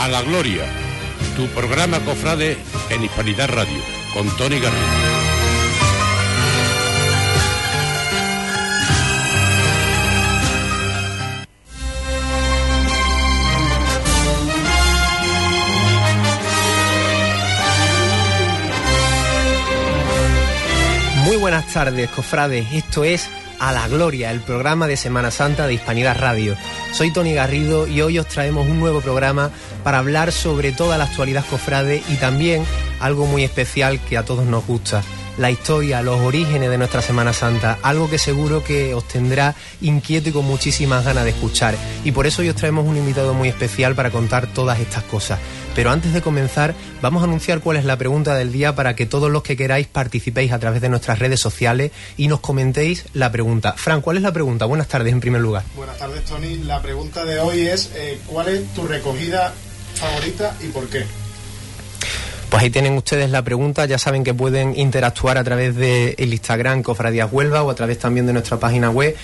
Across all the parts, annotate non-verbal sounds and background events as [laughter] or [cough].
A la Gloria, tu programa Cofrade en Hispanidad Radio, con Tony Garrido. Muy buenas tardes, cofrades. Esto es A la Gloria, el programa de Semana Santa de Hispanidad Radio. Soy Tony Garrido y hoy os traemos un nuevo programa para hablar sobre toda la actualidad cofrade y también algo muy especial que a todos nos gusta, la historia, los orígenes de nuestra Semana Santa, algo que seguro que os tendrá inquieto y con muchísimas ganas de escuchar. Y por eso hoy os traemos un invitado muy especial para contar todas estas cosas. Pero antes de comenzar, vamos a anunciar cuál es la pregunta del día para que todos los que queráis participéis a través de nuestras redes sociales y nos comentéis la pregunta. Fran, ¿cuál es la pregunta? Buenas tardes en primer lugar. Buenas tardes, Tony. La pregunta de hoy es, eh, ¿cuál es tu recogida favorita y por qué? Pues ahí tienen ustedes la pregunta, ya saben que pueden interactuar a través del el Instagram Cofradías Huelva o a través también de nuestra página web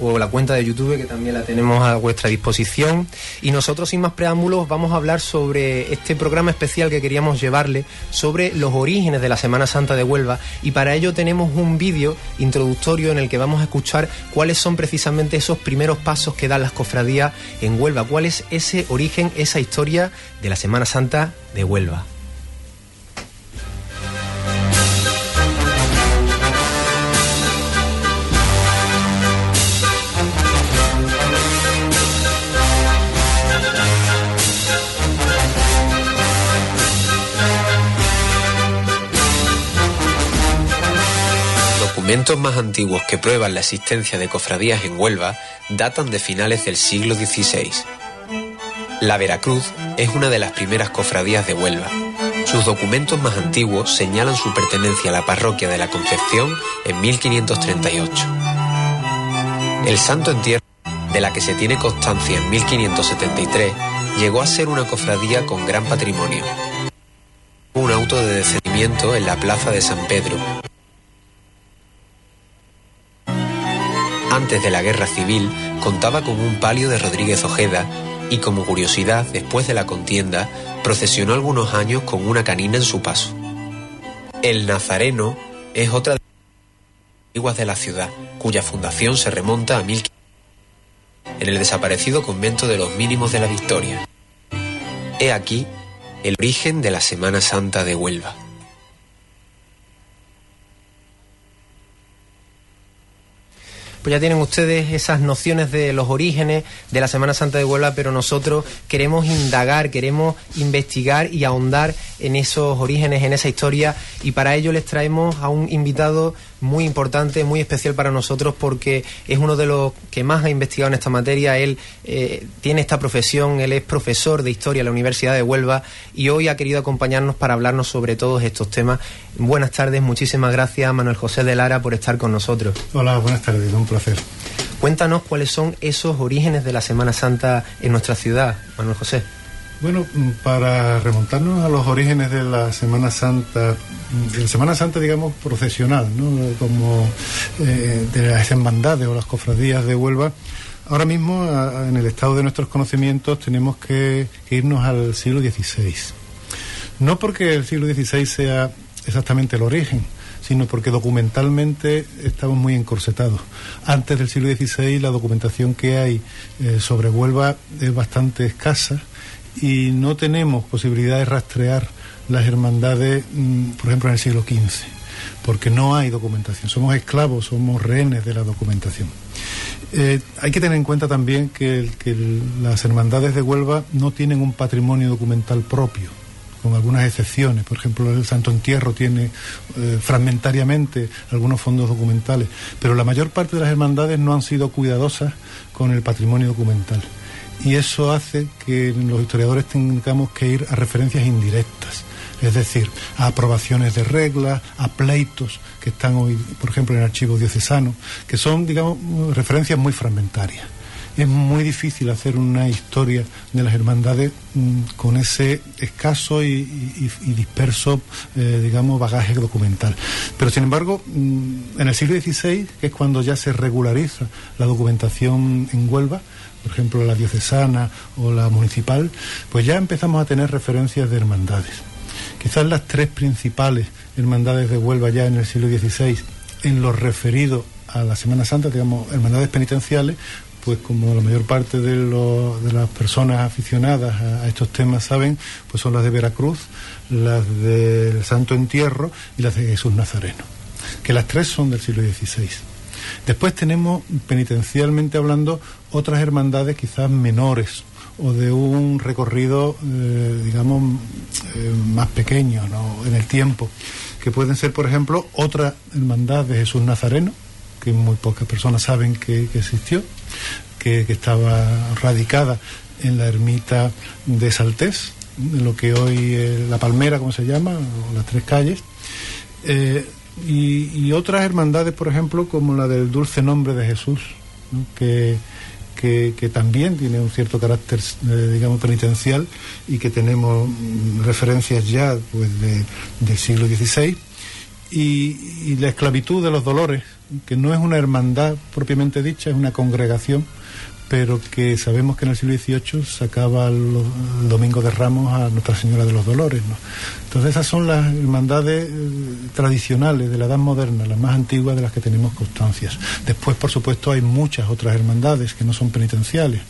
o la cuenta de YouTube que también la tenemos a vuestra disposición. Y nosotros sin más preámbulos vamos a hablar sobre este programa especial que queríamos llevarle sobre los orígenes de la Semana Santa de Huelva y para ello tenemos un vídeo introductorio en el que vamos a escuchar cuáles son precisamente esos primeros pasos que dan las cofradías en Huelva, cuál es ese origen, esa historia de la Semana Santa de Huelva. Documentos más antiguos que prueban la existencia de cofradías en Huelva datan de finales del siglo XVI. La Veracruz es una de las primeras cofradías de Huelva. Sus documentos más antiguos señalan su pertenencia a la parroquia de la Concepción en 1538. El Santo Entierro, de la que se tiene constancia en 1573, llegó a ser una cofradía con gran patrimonio. Un auto de descendimiento en la plaza de San Pedro, antes de la guerra civil, contaba con un palio de Rodríguez Ojeda y como curiosidad, después de la contienda, procesionó algunos años con una canina en su paso. El Nazareno es otra de las antiguas de la ciudad, cuya fundación se remonta a 1500 en el desaparecido convento de los mínimos de la Victoria. He aquí el origen de la Semana Santa de Huelva. Pues ya tienen ustedes esas nociones de los orígenes de la Semana Santa de Huelva, pero nosotros queremos indagar, queremos investigar y ahondar en esos orígenes, en esa historia, y para ello les traemos a un invitado muy importante, muy especial para nosotros porque es uno de los que más ha investigado en esta materia. Él eh, tiene esta profesión, él es profesor de historia en la Universidad de Huelva y hoy ha querido acompañarnos para hablarnos sobre todos estos temas. Buenas tardes, muchísimas gracias Manuel José de Lara por estar con nosotros. Hola, buenas tardes, un placer. Cuéntanos cuáles son esos orígenes de la Semana Santa en nuestra ciudad, Manuel José. Bueno, mm, para remontarnos a los orígenes de la Semana Santa, de la Semana Santa, digamos, profesional, ¿no? Como eh, de las hermandades o las cofradías de Huelva, ahora mismo, en el estado de nuestros conocimientos, tenemos que, irnos al siglo XVI. No porque el siglo XVI sea exactamente el origen, sino porque documentalmente estamos muy encorsetados. Antes del siglo XVI la documentación que hay eh, sobre Huelva es bastante escasa y no tenemos posibilidad de rastrear las hermandades, mm, por ejemplo, en el siglo XV, porque no hay documentación. Somos esclavos, somos rehenes de la documentación. Eh, hay que tener en cuenta también que, las hermandades de Huelva no tienen un patrimonio documental propio, con algunas excepciones. Por ejemplo, el Santo Entierro tiene eh, fragmentariamente algunos fondos documentales, pero la mayor parte de las hermandades no han sido cuidadosas con el patrimonio documental y eso hace que los historiadores tengamos que ir a referencias indirectas, es decir, a aprobaciones de reglas, a pleitos que están hoy, por ejemplo, en el archivo diocesano, que son, digamos, referencias muy fragmentarias. Es muy difícil hacer una historia de las hermandades mm, con ese escaso y, disperso, eh, digamos, bagaje documental. Pero, sin embargo, mm, en el siglo XVI, que es cuando ya se regulariza la documentación en Huelva, por ejemplo la diocesana o la municipal, pues ya empezamos a tener referencias de hermandades. Quizás las tres principales hermandades de Huelva ya en el siglo XVI, en lo referido a la Semana Santa, digamos, hermandades penitenciales, pues como la mayor parte de, de las personas aficionadas a, estos temas saben, pues son las de Veracruz, las del Santo Entierro y las de Jesús Nazareno, que las tres son del siglo XVI. Después tenemos, penitencialmente hablando, otras hermandades quizás menores o de un recorrido, eh, digamos, eh, más pequeño en el tiempo, que pueden ser, por ejemplo, otra hermandad de Jesús Nazareno, que muy pocas personas saben que, existió, que, estaba radicada en la ermita de Saltés, en lo que hoy es La Palmera, como se llama, o las tres calles. Eh, y, otras hermandades, por ejemplo, como la del Dulce Nombre de Jesús, que, que, también tiene un cierto carácter, eh, digamos, penitencial y que tenemos mm, referencias ya pues, del siglo XVI. y, la esclavitud de los dolores, que no es una hermandad propiamente dicha, es una congregación pero que sabemos que en el siglo XVIII sacaba el Domingo de Ramos a Nuestra Señora de los Dolores. ¿no? Entonces esas son las hermandades eh, tradicionales de la Edad Moderna, las más antiguas de las que tenemos constancias. Después, por supuesto, hay muchas otras hermandades que no son penitenciales,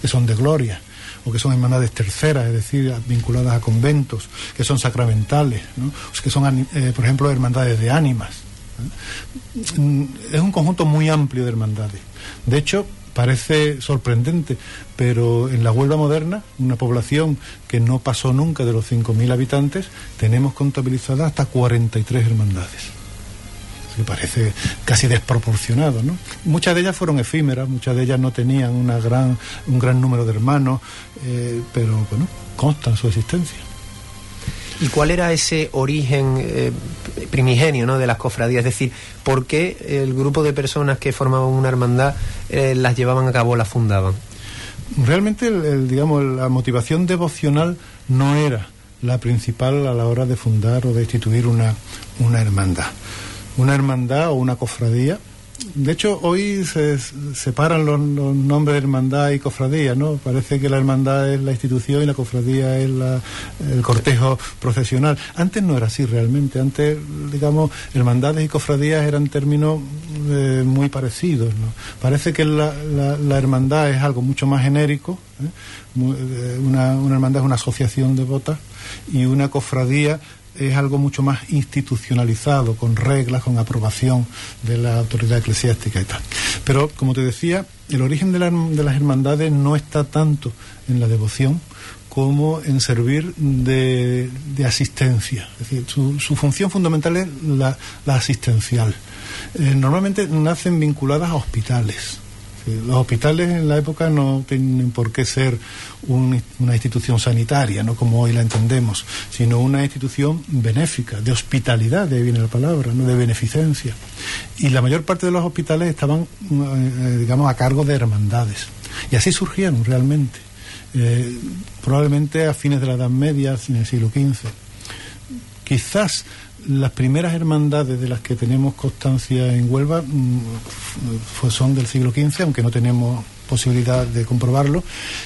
que son de gloria o que son hermandades terceras, es decir, vinculadas a conventos, que son sacramentales, ¿no? que son, eh, por ejemplo, hermandades de ánimas. Mm, es un conjunto muy amplio de hermandades. De hecho, parece sorprendente, pero en la Huelva moderna, una población que no pasó nunca de los 5.000 habitantes, tenemos contabilizadas hasta 43 hermandades. Me parece casi desproporcionado, ¿no? Muchas de ellas fueron efímeras, muchas de ellas no tenían una gran, un gran número de hermanos, eh, pero bueno, constan su existencia. ¿Y cuál era ese origen eh, primigenio ¿no? de las cofradías? Es decir, ¿por qué el grupo de personas que formaban una hermandad eh, las llevaban a cabo, las fundaban? Realmente, digamos, la motivación devocional no era la principal a la hora de fundar o de instituir una, una hermandad. Una hermandad o una cofradía de hecho, hoy se separan los, nombres de hermandad y cofradía, ¿no? Parece que la hermandad es la institución y la cofradía es el cortejo procesional. Antes no era así realmente. Antes, digamos, hermandades y cofradías eran términos eh, muy parecidos, ¿no? Parece que la, hermandad es algo mucho más genérico. ¿eh? Eh, una, una hermandad es una asociación de botas y una cofradía es algo mucho más institucionalizado, con reglas, con aprobación de la autoridad eclesiástica y tal. Pero, como te decía, el origen de, las hermandades no está tanto en la devoción como en servir de, asistencia. Es decir, su, función fundamental es la, asistencial. Eh, normalmente nacen vinculadas a hospitales los hospitales en la época no tienen por qué ser una institución sanitaria, no como hoy la entendemos, sino una institución benéfica, de hospitalidad, de ahí viene la palabra, no de beneficencia. Y la mayor parte de los hospitales estaban, eh, digamos, a cargo de hermandades. Y así surgieron realmente, eh, probablemente a fines de la Edad Media, en el siglo XV. Quizás las primeras hermandades de las que tenemos constancia en Huelva mm, son del siglo XV, aunque no tenemos posibilidad de comprobarlo,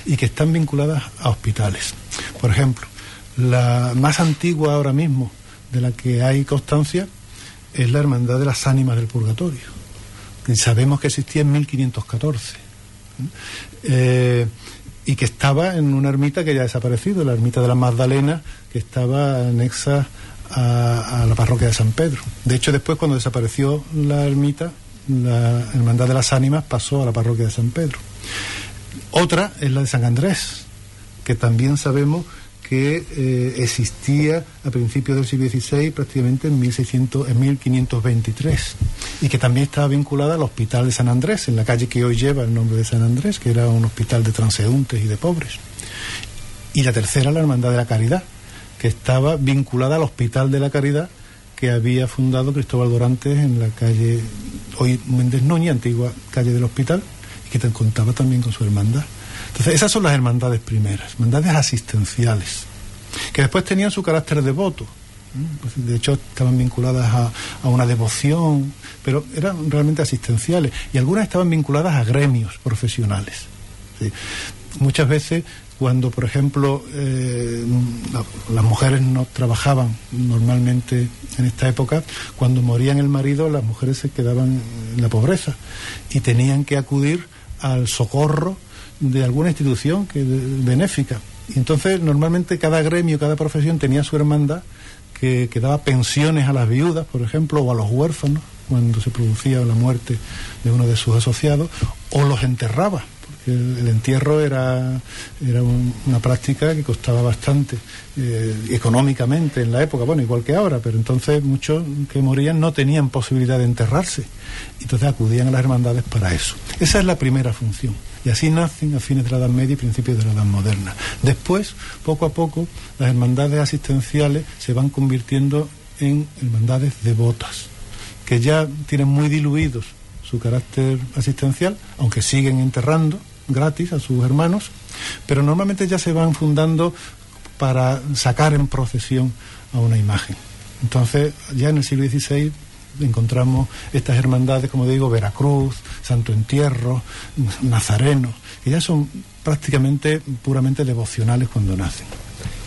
y que están vinculadas a hospitales. Por ejemplo, la más antigua ahora mismo de la que hay constancia es la Hermandad de las Ánimas del Purgatorio, sabemos que existía en 1514. Eh, y que estaba en una ermita que ya ha desaparecido, la ermita de la Magdalena, que estaba anexa a, la parroquia de San Pedro. De hecho, después cuando desapareció la ermita, la Hermandad de las Ánimas pasó a la parroquia de San Pedro. Otra es la de San Andrés, que también sabemos que eh, existía a principios del siglo XVI, prácticamente en, 1600, en 1523, y que también estaba vinculada al Hospital de San Andrés, en la calle que hoy lleva el nombre de San Andrés, que era un hospital de transeúntes y de pobres. Y la tercera, la Hermandad de la Caridad, que estaba vinculada al Hospital de la Caridad que había fundado Cristóbal Dorantes en la calle, hoy Méndez Noña, antigua calle del hospital, y que contaba también con su hermandad. Entonces, esas son las hermandades primeras, hermandades asistenciales, que después tenían su carácter devoto. Pues, de hecho, estaban vinculadas a, una devoción, pero eran realmente asistenciales. Y algunas estaban vinculadas a gremios profesionales. Muchas veces cuando, por ejemplo, eh, las mujeres no trabajaban normalmente en esta época, cuando morían el marido, las mujeres se quedaban en la pobreza y tenían que acudir al socorro de alguna institución que, benéfica. Y entonces, normalmente cada gremio, cada profesión tenía su hermandad que, que daba pensiones a las viudas, por ejemplo, o a los huérfanos cuando se producía la muerte de uno de sus asociados, o los enterraba el, entierro era, era una práctica que costaba bastante eh, económicamente en la época, bueno, igual que ahora, pero entonces muchos que morían no tenían posibilidad de enterrarse. Entonces acudían a las hermandades para eso. Esa es la primera función. Y así nacen a fines de la Edad Media y principios de la Edad Moderna. Después, poco a poco, las hermandades asistenciales se van convirtiendo en hermandades devotas, que ya tienen muy diluidos su carácter asistencial, aunque siguen enterrando, gratis a sus hermanos, pero normalmente ya se van fundando para sacar en procesión a una imagen. Entonces, ya en el siglo XVI encontramos estas hermandades, como digo, Veracruz, Santo Entierro, Nazareno, que ya son prácticamente puramente devocionales cuando nacen.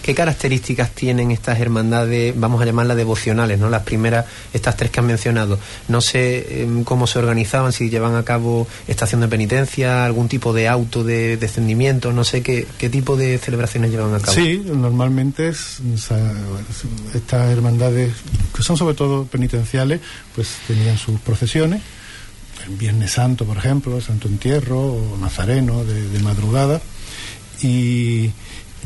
¿Qué características tienen estas hermandades, vamos a llamarlas devocionales, ¿no? Las primeras, estas tres que han mencionado. No sé em, cómo se organizaban, si llevan a cabo estación de penitencia, algún tipo de auto de descendimiento, no sé qué, tipo de celebraciones llevan a cabo. Sí, normalmente estas hermandades, que son sobre todo penitenciales, pues tenían sus procesiones el Viernes Santo, por ejemplo, Santo Entierro o Nazareno de madrugada. Y,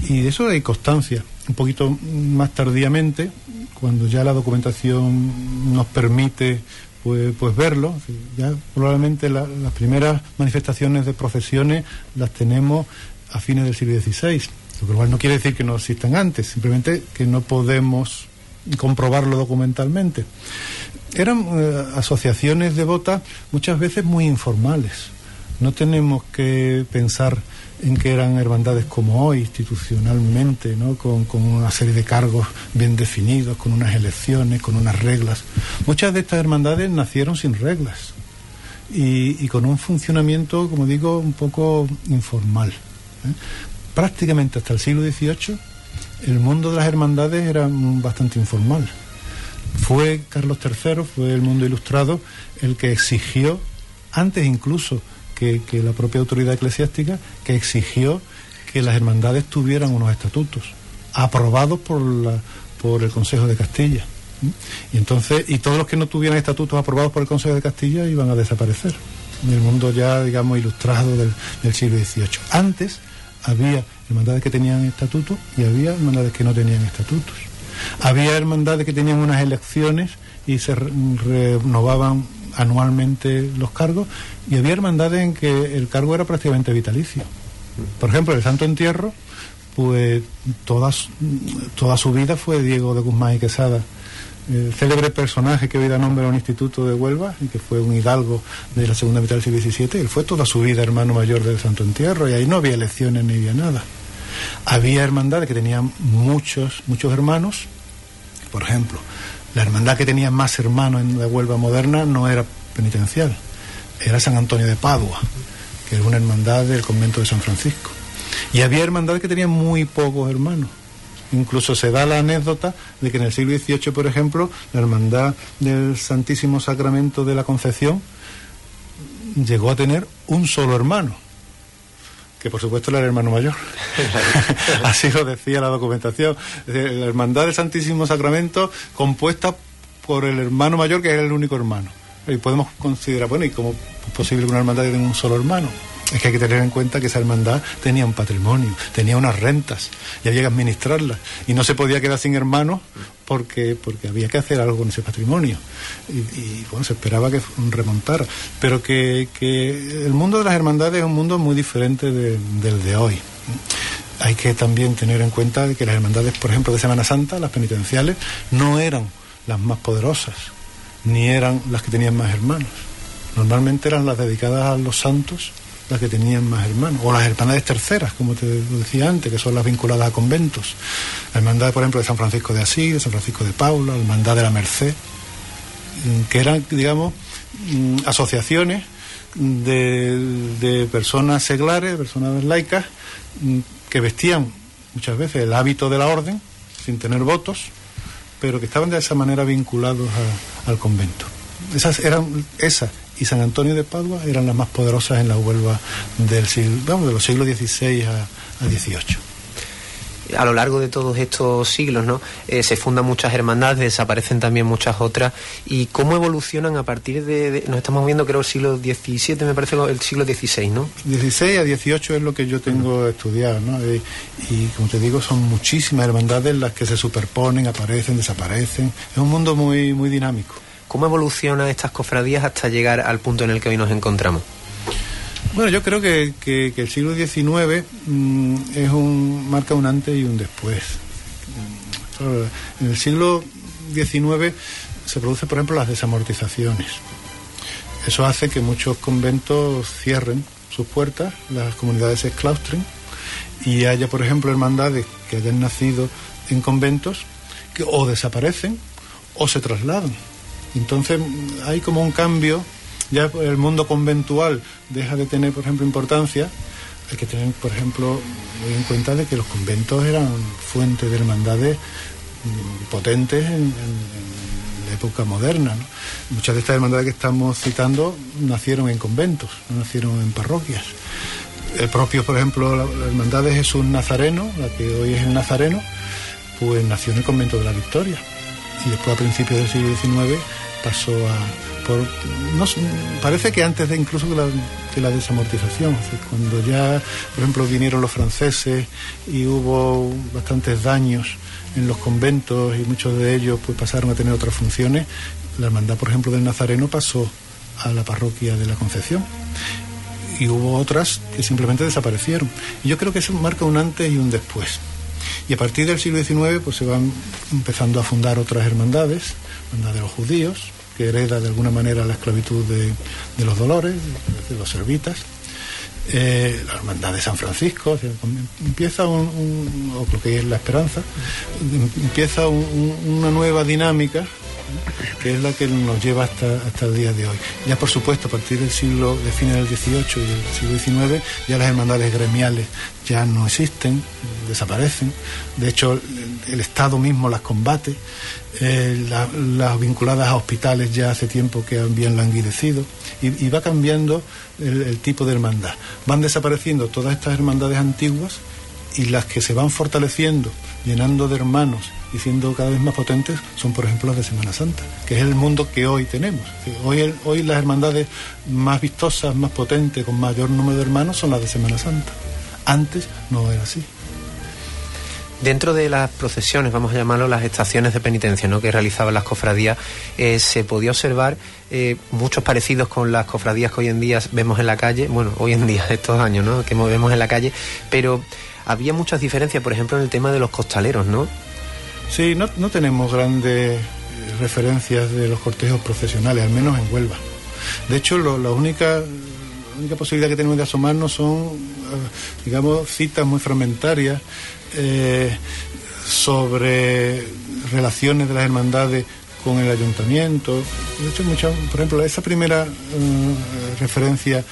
y eso hay constancia. Un poquito más tardíamente, cuando ya la documentación nos permite pues, pues verlo, ya probablemente las primeras manifestaciones de procesiones las tenemos a fines del siglo XVI. Lo cual no quiere decir que no existan antes, simplemente que no podemos comprobarlo documentalmente. Eran eh, asociaciones devotas muchas veces muy informales. No tenemos que pensar en que eran hermandades como hoy, institucionalmente, ¿no? con, una serie de cargos bien definidos, con unas elecciones, con unas reglas. Muchas de estas hermandades nacieron sin reglas y, con un funcionamiento, como digo, un poco informal. ¿eh? Prácticamente hasta el siglo XVIII el mundo de las hermandades era bastante informal. Fue Carlos III, fue el mundo ilustrado, el que exigió, antes incluso que, la propia autoridad eclesiástica que exigió que las hermandades tuvieran unos estatutos aprobados por, la, por el Consejo de Castilla. Y entonces, y todos los que no tuvieran estatutos aprobados por el Consejo de Castilla iban a desaparecer en el mundo ya, digamos, ilustrado del, del siglo XVIII. Antes había hermandades que tenían estatutos y había hermandades que no tenían estatutos. Había hermandades que tenían unas elecciones y se renovaban anualmente los cargos y había hermandades en que el cargo era prácticamente vitalicio. Por ejemplo, el Santo Entierro, pues toda, toda su vida fue Diego de Guzmán y Quesada, célebre personaje que hoy da nombre a un instituto de Huelva y que fue un hidalgo de la segunda mitad del siglo XVII. Él fue toda su vida hermano mayor del Santo Entierro y ahí no había elecciones ni había nada. Había hermandades que tenían muchos, muchos hermanos, por ejemplo, la hermandad que tenía más hermanos en la Huelva moderna no era penitencial, era San Antonio de Padua, que era una hermandad del convento de San Francisco. Y había hermandades que tenían muy pocos hermanos. Incluso se da la anécdota de que en el siglo XVIII, por ejemplo, la hermandad del Santísimo Sacramento de la Concepción llegó a tener un solo hermano que por supuesto era el hermano mayor. [laughs] Así lo decía la documentación. la Hermandad del Santísimo Sacramento compuesta por el hermano mayor, que era el único hermano. Y podemos considerar, bueno, ¿y cómo es posible que una hermandad tenga un solo hermano? Es que hay que tener en cuenta que esa hermandad tenía un patrimonio, tenía unas rentas y había que administrarlas. Y no se podía quedar sin hermanos porque, porque había que hacer algo con ese patrimonio. Y, bueno, se esperaba que remontara. Pero que, el mundo de las hermandades es un mundo muy diferente del de hoy. Hay que también tener en cuenta que las hermandades, por ejemplo, de Semana Santa, las penitenciales, no eran las más poderosas, ni eran las que tenían más hermanos. Normalmente eran las dedicadas a los santos las que tenían más hermanos, o las hermandades terceras, como te decía antes, que son las vinculadas a conventos. La hermandad, por ejemplo, de San Francisco de Asís, de San Francisco de Paula, la hermandad de la Merced, mm, que eran, digamos, mm, asociaciones de, personas seglares, personas laicas, mm, que vestían muchas veces el hábito de la orden, sin tener votos, pero que estaban de esa manera vinculados al convento. Esas eran esas y San Antonio de Padua eran las más poderosas en la Huelva del siglo, vamos, de los siglos XVI a, a XVIII a lo largo de todos estos siglos, ¿no? Eh, se fundan muchas hermandades, desaparecen también muchas otras. ¿Y cómo evolucionan a partir de, nos estamos viendo creo el siglo XVII, me parece el siglo XVI, ¿no? XVI a XVIII es lo que yo tengo estudiado, ¿no? Y, y, como te digo, son muchísimas hermandades las que se superponen, aparecen, desaparecen. Es un mundo muy, muy dinámico. ¿Cómo evolucionan estas cofradías hasta llegar al punto en el que hoy nos encontramos? Bueno, yo creo que, el siglo XIX mm, es un, marca un antes y un después. En el siglo XIX se producen, por ejemplo, las desamortizaciones. Eso hace que muchos conventos cierren sus puertas, las comunidades se exclaustren y haya, por ejemplo, hermandades que hayan nacido en conventos que o desaparecen o se trasladan. Entonces hay como un cambio ya el mundo conventual deja de tener, por ejemplo, importancia, hay que tener, por ejemplo, en cuenta de que los conventos eran fuente de hermandades mm, potentes en, la época moderna. Muchas de estas hermandades que estamos citando nacieron en conventos, no nacieron en parroquias. El propio, por ejemplo, la, la, hermandad de Jesús Nazareno, la que hoy es el Nazareno, pues nació en el convento de la Victoria. Y después, a principios del siglo XIX, pasó a, no, parece que antes de incluso de la, desamortización, cuando ya, por ejemplo, vinieron los franceses y hubo bastantes daños en los conventos y muchos de ellos pues pasaron a tener otras funciones, la hermandad, por ejemplo, del Nazareno pasó a la parroquia de la Concepción y hubo otras que simplemente desaparecieron. Y yo creo que eso marca un antes y un después. Y a partir del siglo XIX pues se van empezando a fundar otras hermandades, hermandad de los judíos, que hereda de alguna manera la esclavitud de, los dolores, de los servitas. Eh, la hermandad de San Francisco, empieza un, o lo que es la esperanza, empieza una nueva dinámica que es la que nos lleva hasta, hasta el día de hoy. Ya por supuesto, a partir del siglo, de fines del XVIII y del siglo XIX, ya las hermandades gremiales ya no existen, desaparecen. De hecho, el, Estado mismo las combate. Eh, las vinculadas a hospitales ya hace tiempo que han bien languidecido y, va cambiando el, el tipo de hermandad. Van desapareciendo todas estas hermandades antiguas y las que se van fortaleciendo, llenando de hermanos y siendo cada vez más potentes son, por ejemplo, las de Semana Santa, que es el mundo que hoy tenemos. Hoy, hoy las hermandades más vistosas, más potentes, con mayor número de hermanos son las de Semana Santa. Antes no era así. Dentro de las procesiones, vamos a llamarlo las estaciones de penitencia ¿no? que realizaban las cofradías, eh, se podía observar eh, muchos parecidos con las cofradías que hoy en día vemos en la calle, bueno, hoy en día, estos años, ¿no? que vemos en la calle, pero había muchas diferencias, por ejemplo, en el tema de los costaleros, ¿no? Sí, no, no tenemos grandes eh, referencias de los cortejos profesionales, al menos en Huelva. De hecho, la, única, única posibilidad que tenemos de asomarnos son, eh, digamos, citas muy fragmentarias eh, sobre relaciones de las hermandades con el ayuntamiento. De hecho, mucha, por ejemplo, esa primera referencia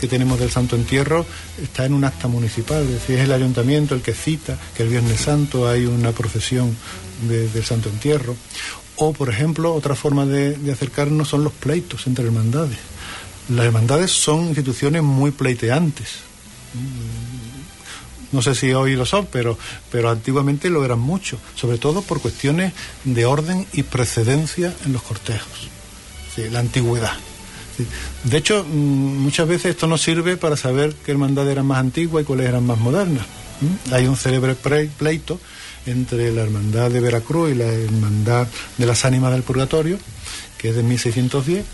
que tenemos del Santo Entierro está en un acta municipal, es decir, es el ayuntamiento el que cita que el Viernes Santo hay una procesión del Santo Entierro. O, por ejemplo, otra forma de, acercarnos son los pleitos entre hermandades. Las hermandades son instituciones muy pleiteantes. No sé si hoy lo son, pero, pero antiguamente lo eran mucho, sobre todo por cuestiones de orden y precedencia en los cortejos. la antigüedad. De hecho, mm, muchas veces esto nos sirve para saber qué hermandad era más antigua y cuáles eran más modernas. Hay un célebre pleito entre la hermandad de Veracruz y la hermandad de las ánimas del purgatorio, que es de 1610,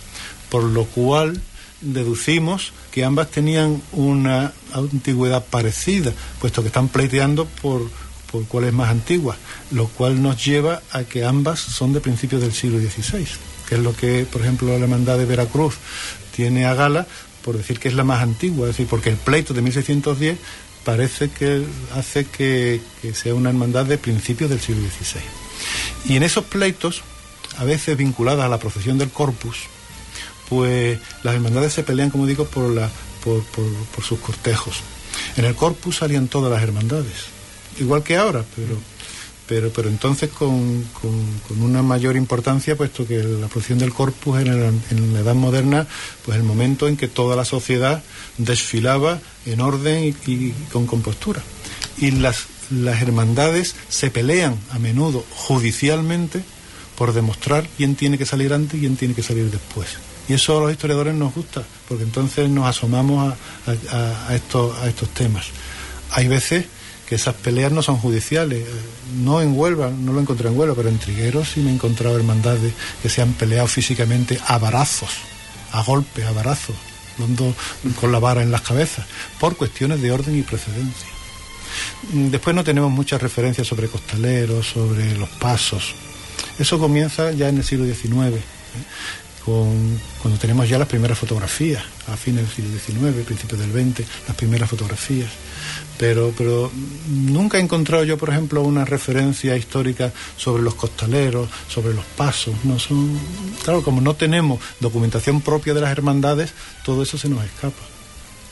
por lo cual deducimos que ambas tenían una antigüedad parecida, puesto que están pleiteando por, por cuál es más antigua, lo cual nos lleva a que ambas son de principios del siglo XVI que es lo que, por ejemplo, la hermandad de Veracruz tiene a gala, por decir que es la más antigua, es decir, porque el pleito de 1610 parece que hace que, sea una hermandad de principios del siglo XVI. Y en esos pleitos, a veces vinculadas a la procesión del Corpus, pues las hermandades se pelean, como digo, por, la, por, por sus cortejos. En el corpus salían todas las hermandades, igual que ahora, pero pero, pero entonces con, con, una mayor importancia, puesto que la procesión del corpus en, en, la Edad Moderna, pues el momento en que toda la sociedad desfilaba en orden y, con compostura. Y las, las hermandades se pelean a menudo judicialmente por demostrar quién tiene que salir antes y quién tiene que salir después. Y eso a los historiadores nos gusta, porque entonces nos asomamos a, a, estos, a estos temas. Hay veces que esas peleas no son judiciales. No en Huelva, no lo encontré en Huelva, pero en Trigueros sí me he encontrado hermandades que se han peleado físicamente a barazos, a golpes, a barazos, dando con la vara en las cabezas, por cuestiones de orden y precedencia. Después no tenemos muchas referencias sobre costaleros, sobre los pasos. Eso comienza ya en el siglo XIX cuando tenemos ya las primeras fotografías, a fines del siglo XIX, principios del XX, las primeras fotografías. Pero, pero nunca he encontrado yo, por ejemplo, una referencia histórica sobre los costaleros, sobre los pasos. No son, claro, como no tenemos documentación propia de las hermandades, todo eso se nos escapa.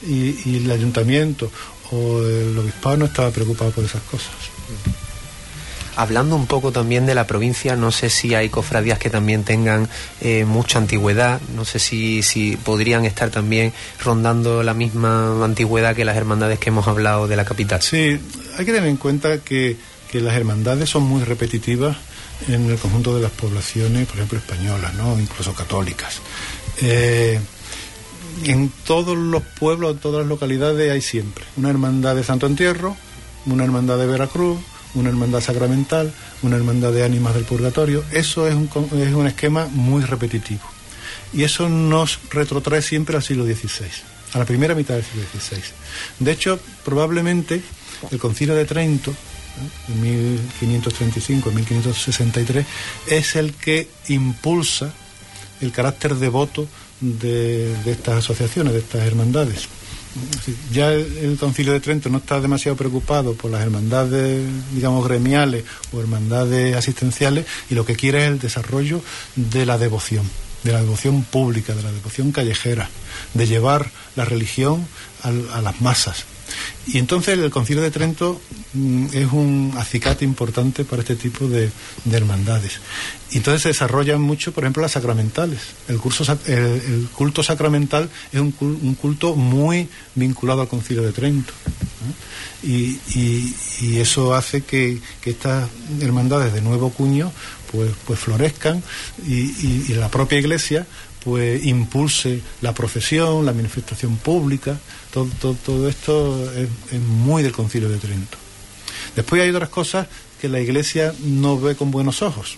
Y, y el ayuntamiento o el obispado no estaba preocupado por esas cosas. Hablando un poco también de la provincia, no sé si hay cofradías que también tengan eh, mucha antigüedad, no sé si, si podrían estar también rondando la misma antigüedad que las hermandades que hemos hablado de la capital. Sí, hay que tener en cuenta que, las hermandades son muy repetitivas en el conjunto de las poblaciones, por ejemplo, españolas, ¿no? incluso católicas. Eh, en todos los pueblos, en todas las localidades hay siempre una hermandad de Santo Entierro, una hermandad de Veracruz, una hermandad sacramental, una hermandad de ánimas del purgatorio. Eso es un, es un esquema muy repetitivo. Y eso nos retrotrae siempre al siglo XVI, a la primera mitad del siglo XVI. De hecho, probablemente el concilio de Trento, en 1535, 1563, es el que impulsa el carácter devoto de estas asociaciones, de estas hermandades ya el, Concilio de Trento no está demasiado preocupado por las hermandades, digamos, gremiales o hermandades asistenciales y lo que quiere es el desarrollo de la devoción, de la devoción pública, de la devoción callejera, de llevar la religión a las masas. Y entonces el Concilio de Trento mm, es un acicate importante para este tipo de, hermandades. Y entonces se desarrollan mucho, por ejemplo, las sacramentales. El, curso, el, culto sacramental es un, culto muy vinculado al Concilio de Trento. Y, eso hace que, estas hermandades de nuevo cuño pues, pues florezcan y la propia Iglesia pues impulse la profesión, la manifestación pública, todo, todo, esto es, muy del concilio de Trento. Después hay otras cosas que la Iglesia no ve con buenos ojos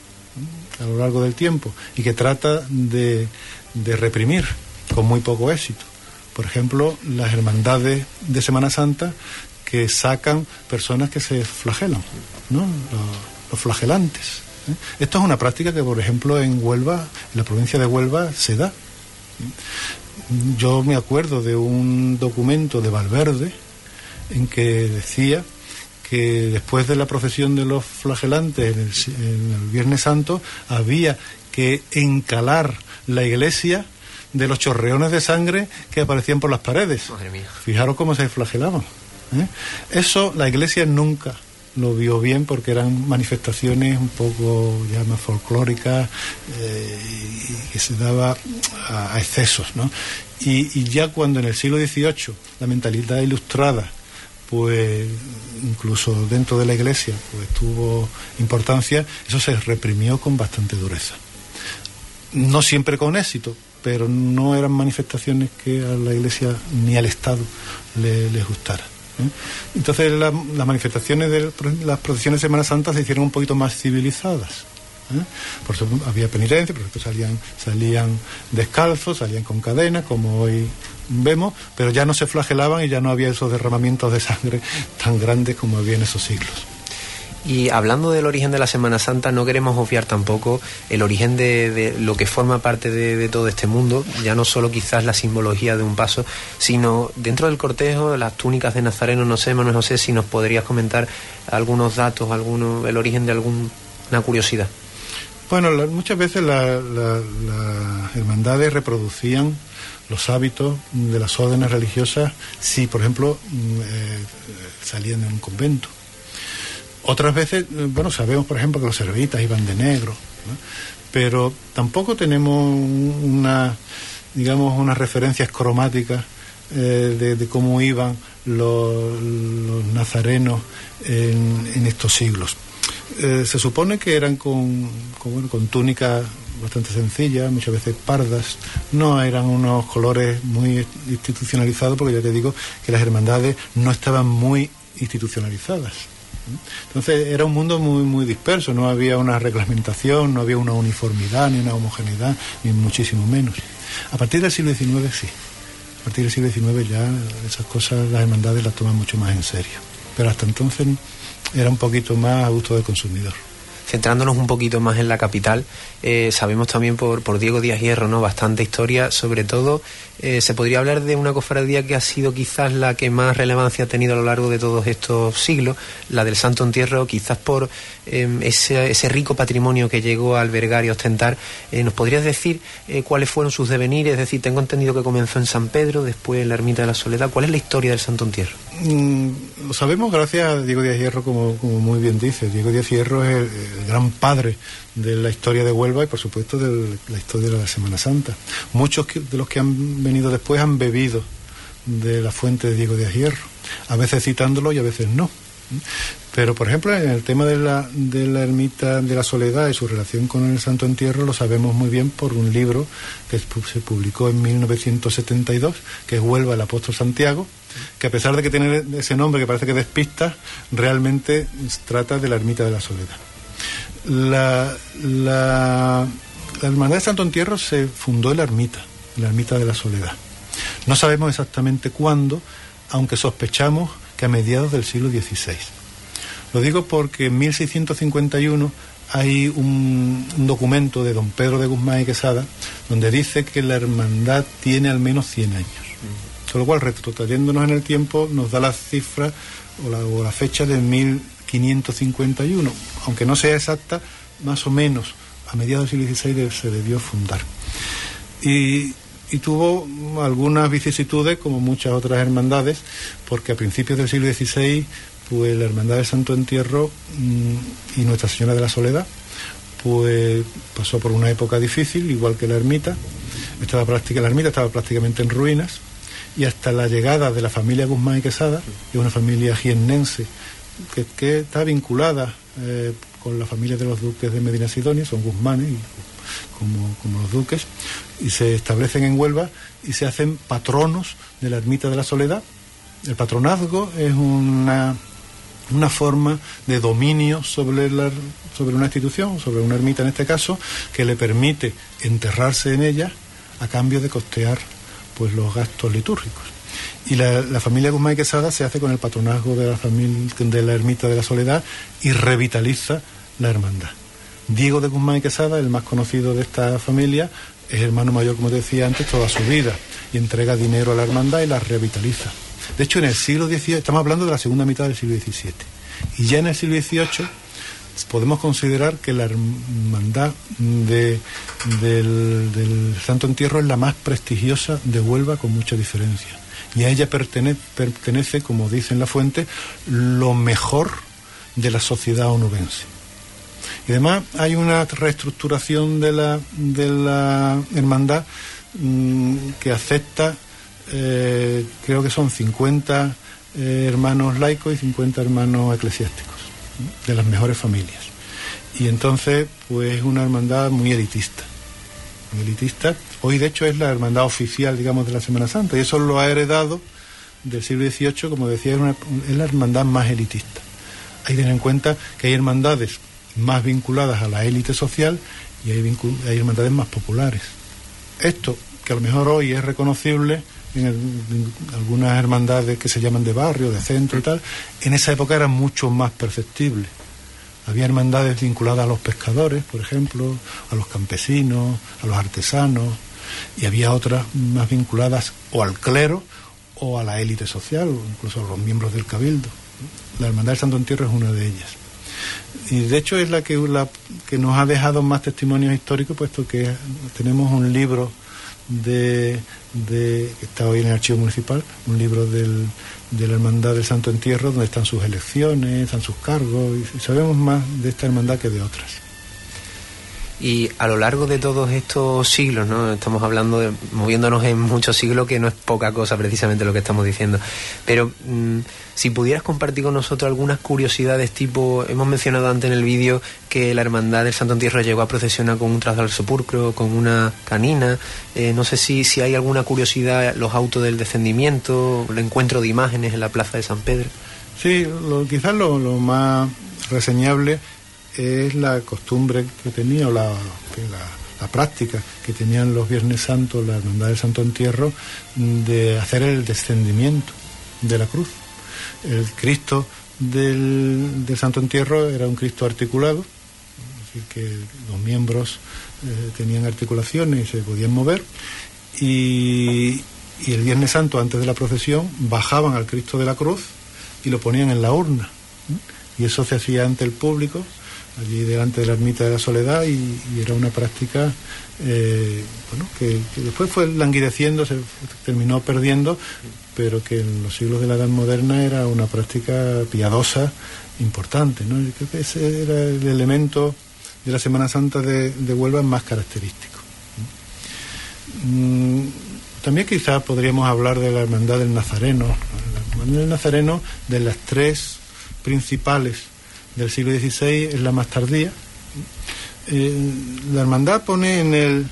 a lo largo del tiempo y que trata de, de reprimir con muy poco éxito. Por ejemplo, las hermandades de Semana Santa que sacan personas que se flagelan, ¿no? los flagelantes. ¿Eh? Esto es una práctica que, por ejemplo, en Huelva, en la provincia de Huelva, se da. Yo me acuerdo de un documento de Valverde en que decía que después de la profesión de los flagelantes en el, Viernes Santo había que encalar la iglesia de los chorreones de sangre que aparecían por las paredes. Fijaros cómo se flagelaban. ¿eh? Eso la iglesia nunca lo vio bien porque eran manifestaciones un poco ya más folclóricas eh, y que se daba a, excesos, ¿no? Y, ya cuando en el siglo XVIII la mentalidad ilustrada pues incluso dentro de la iglesia pues tuvo importancia, eso se reprimió con bastante dureza. No siempre con éxito, pero no eran manifestaciones que a la iglesia ni al Estado le, les gustara. ¿Eh? Entonces las manifestaciones de las procesiones de Semana Santa se hicieron un poquito más civilizadas. ¿eh? Por había penitencia, por salían, salían descalzos, salían con cadenas, como hoy vemos, pero ya no se flagelaban y ya no había esos derramamientos de sangre tan grandes como había en esos siglos. Y hablando del origen de la Semana Santa, no queremos obviar tampoco el origen de, lo que forma parte de, todo este mundo, ya no solo quizás la simbología de un paso, sino dentro del cortejo, las túnicas de Nazareno, no sé, Manuel José, si nos podrías comentar algunos datos, alguno, el origen de alguna curiosidad. Bueno, muchas veces las hermandades reproducían los hábitos de las órdenes religiosas si, por ejemplo, mm, eh, salían de un convento. Otras veces, eh, bueno, sabemos, por ejemplo, que los servitas iban de negro, pero tampoco tenemos una, digamos, unas referencias cromáticas eh, de, cómo iban los, nazarenos en, estos siglos. se supone que eran con, con, bueno, con túnicas bastante sencillas, muchas veces pardas, no eran unos colores muy institucionalizados, porque ya te digo que las hermandades no estaban muy institucionalizadas. Entonces era un mundo muy, muy disperso, no había una reglamentación, no había una uniformidad, ni una homogeneidad, ni muchísimo menos. A partir del siglo XIX sí. A partir del siglo XIX ya esas cosas las hermandades las toman mucho más en serio. Pero hasta entonces era un poquito más a gusto del consumidor centrándonos un poquito más en la capital, eh, sabemos también por, por Diego Díaz Hierro, ¿no? Bastante historia, sobre todo eh, se podría hablar de una cofradía que ha sido quizás la que más relevancia ha tenido a lo largo de todos estos siglos, la del Santo Entierro, quizás por em, ese, ese, rico patrimonio que llegó a albergar y ostentar. Eh, ¿Nos podrías decir cuáles fueron sus devenires? Es decir, tengo entendido que comenzó en San Pedro, después en la Ermita de la Soledad. ¿Cuál es la historia del Santo Entierro? Mm, lo sabemos gracias a Diego Díaz Hierro, como, muy bien dice. Diego Díaz Hierro es el gran padre de la historia de Huelva y por supuesto de la historia de la Semana Santa. Muchos de los que han venido después han bebido de la fuente de Diego de Hierro, a veces citándolo y a veces no. Pero, por ejemplo, en el tema de la, de la ermita de la soledad y su relación con el Santo Entierro lo sabemos muy bien por un libro que se publicó en 1972, que es Huelva el Apóstol Santiago, que a pesar de que tiene ese nombre que parece que despista, realmente trata de la ermita de la soledad. La, Hermandad de Santo Entierro se fundó en la ermita, la ermita de la Soledad. No sabemos exactamente cuándo, aunque sospechamos que a mediados del siglo XVI. Lo digo porque en 1651 hay un, documento de don Pedro de Guzmán y Quesada donde dice que la hermandad tiene al menos 100 años. Con lo cual, retrotrayéndonos en el tiempo, nos da la cifra o la, o la fecha de 1651 551, aunque no sea exacta, más o menos a mediados del siglo XVI se debió fundar. Y, tuvo algunas vicisitudes, como muchas otras hermandades, porque a principios del siglo XVI, pues la Hermandad del Santo Entierro mm, y Nuestra Señora de la Soledad, pues pasó por una época difícil, igual que la ermita. Estaba práctica, la ermita estaba prácticamente en ruinas y hasta la llegada de la familia Guzmán y Quesada, que es una familia jiennense que, está vinculada eh, con la familia de los duques de Medina Sidonia, son guzmanes como, como los duques, y se establecen en Huelva y se hacen patronos de la ermita de la Soledad. El patronazgo es una, una forma de dominio sobre, la, sobre una institución, sobre una ermita en este caso, que le permite enterrarse en ella a cambio de costear pues los gastos litúrgicos. Y la, familia Guzmán y Quesada se hace con el patronazgo de la, familia, de la Ermita de la Soledad y revitaliza la hermandad. Diego de Guzmán y Quesada, el más conocido de esta familia, es hermano mayor, como decía antes, toda su vida y entrega dinero a la hermandad y la revitaliza. De hecho, en el siglo XVIII, estamos hablando de la segunda mitad del siglo XVII, y ya en el siglo XVIII podemos considerar que la hermandad del, Santo Entierro es la más prestigiosa de Huelva con mucha diferencia y a ella pertenece, como dice en la fuente, lo mejor de la sociedad onubense. Y además hay una reestructuración de la, de la hermandad mm, que acepta, eh, creo que son 50 eh, hermanos laicos y 50 hermanos eclesiásticos, de las mejores familias. Y entonces, pues es una hermandad muy elitista elitista. Hoy, de hecho, es la hermandad oficial, digamos, de la Semana Santa, y eso lo ha heredado del siglo XVIII, como decía, es, la hermandad más elitista. Hay que tener en cuenta que hay hermandades más vinculadas a la élite social y hay, hay hermandades más populares. Esto, que a lo mejor hoy es reconocible en, en, algunas hermandades que se llaman de barrio, de centro y tal, en esa época era mucho más perceptible había hermandades vinculadas a los pescadores, por ejemplo, a los campesinos, a los artesanos, y había otras más vinculadas o al clero o a la élite social, o incluso a los miembros del cabildo. La Hermandad de Santo Entierro es una de ellas. Y de hecho es la que, la que nos ha dejado más testimonios históricos, puesto que tenemos un libro de, de, que está hoy en el archivo municipal, un libro del, de la Hermandad del Santo Entierro, donde están sus elecciones, están sus cargos, y sabemos más de esta hermandad que de otras. Y a lo largo de todos estos siglos, ¿no? Estamos hablando de moviéndonos en muchos siglos, que no es poca cosa precisamente lo que estamos diciendo. Pero mm, si pudieras compartir con nosotros algunas curiosidades, tipo, hemos mencionado antes en el vídeo que la Hermandad del Santo Entierro llegó a procesionar con un trazo al sepulcro, con una canina. Eh, no sé si, si hay alguna curiosidad, los autos del descendimiento, el encuentro de imágenes en la Plaza de San Pedro. Sí, lo, quizás lo, lo más reseñable es la costumbre que tenía, o la, la, práctica que tenían los Viernes Santos, la Hermandad del Santo Entierro, de hacer el descendimiento de la cruz. El Cristo del, Santo Entierro era un Cristo articulado, es decir, que los miembros eh, tenían articulaciones y se podían mover, y, y el Viernes Santo, antes de la procesión, bajaban al Cristo de la cruz y lo ponían en la urna. Y eso se hacía ante el público allí delante de la ermita de la Soledad y, era una práctica eh, bueno, que, después fue languideciendo, se terminó perdiendo, pero que en los siglos de la Edad Moderna era una práctica piadosa importante. ¿no? creo que ese era el elemento de la Semana Santa de, Huelva más característico. Mm, también quizás podríamos hablar de la Hermandad del Nazareno. La Hermandad del Nazareno, de las tres principales del siglo XVI es la más tardía. Eh, la hermandad pone en el,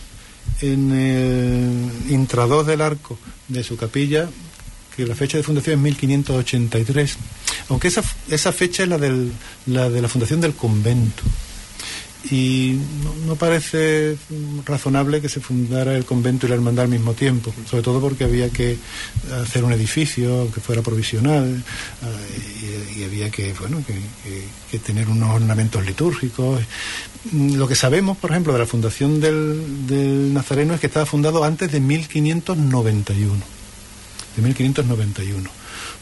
intradós del arco de su capilla que la fecha de fundación es 1583, aunque esa, esa fecha es la de la fundación del convento y no, parece razonable que se fundara el convento y la hermandad al mismo tiempo, sobre todo porque había que hacer un edificio que fuera provisional eh, y, había que, bueno, que, tener unos ornamentos litúrgicos. Lo que sabemos, por ejemplo, de la fundación del, del Nazareno es que estaba fundado antes de 1591. De 1591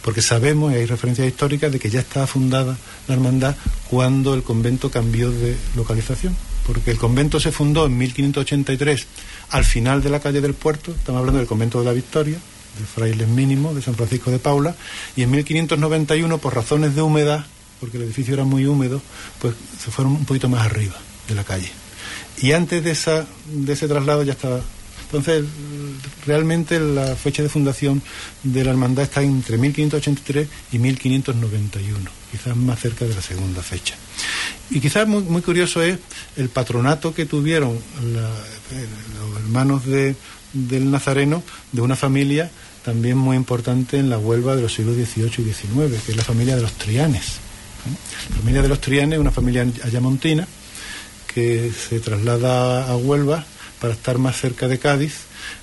porque sabemos, y hay referencias históricas, de que ya estaba fundada la hermandad cuando el convento cambió de localización, porque el convento se fundó en 1583 al final de la calle del puerto, estamos hablando del convento de la Victoria, de frailes mínimos de San Francisco de Paula, y en 1591, por razones de humedad, porque el edificio era muy húmedo, pues se fueron un poquito más arriba de la calle. Y antes de, esa, de ese traslado ya estaba entonces, realmente la fecha de fundación de la hermandad está entre 1583 y 1591, quizás más cerca de la segunda fecha. Y quizás muy, curioso es el patronato que tuvieron eh, los hermanos de, del Nazareno de una familia también muy importante en la Huelva de los siglos XVIII y XIX, que es la familia de los Trianes. La familia de los Trianes es una familia ayamontina que se traslada a Huelva para estar más cerca de Cádiz,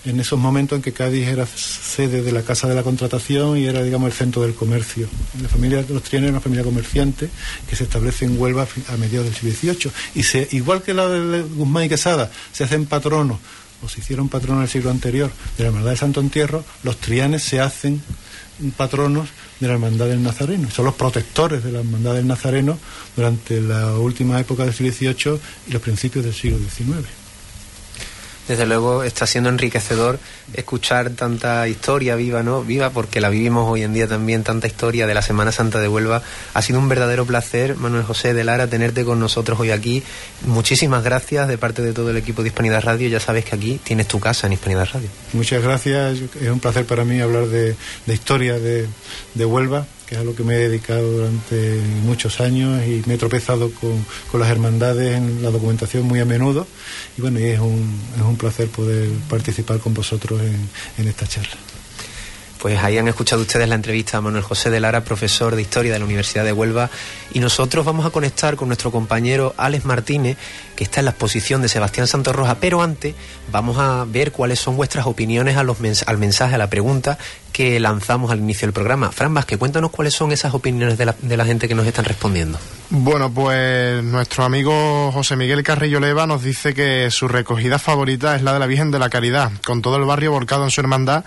en esos momentos en que Cádiz era sede de la Casa de la Contratación y era, digamos, el centro del comercio. La familia de los Trianes era una familia comerciante que se establece en Huelva a mediados del siglo XVIII. Y se, igual que la de Guzmán y Quesada, se hacen patronos, o se hicieron patronos en el siglo anterior, de la Hermandad de Santo Entierro, los Trianes se hacen patronos de la Hermandad del Nazareno. Son los protectores de la Hermandad del Nazareno durante la última época del siglo XVIII y los principios del siglo XIX desde luego está siendo enriquecedor escuchar tanta historia viva, ¿no? Viva porque la vivimos hoy en día también, tanta historia de la Semana Santa de Huelva. Ha sido un verdadero placer, Manuel José de Lara, tenerte con nosotros hoy aquí. Muchísimas gracias de parte de todo el equipo de Hispanidad Radio. Ya sabes que aquí tienes tu casa en Hispanidad Radio. Muchas gracias. Es un placer para mí hablar de, historia de, de Huelva es a lo que me he dedicado durante muchos años y me he tropezado con, con las hermandades en la documentación muy a menudo y bueno, es un, es un placer poder participar con vosotros en, en esta charla. Pues ahí han escuchado ustedes la entrevista a Manuel José de Lara, profesor de Historia de la Universidad de Huelva, y nosotros vamos a conectar con nuestro compañero Alex Martínez, que está en la exposición de Sebastián Santos Roja, pero antes vamos a ver cuáles son vuestras opiniones a los al mensaje, a la pregunta que lanzamos al inicio del programa. Fran Vázquez, cuéntanos cuáles son esas opiniones de la gente que nos están respondiendo. Bueno, pues nuestro amigo José Miguel Carrillo Leva nos dice que su recogida favorita es la de la Virgen de la Caridad, con todo el barrio volcado en su hermandad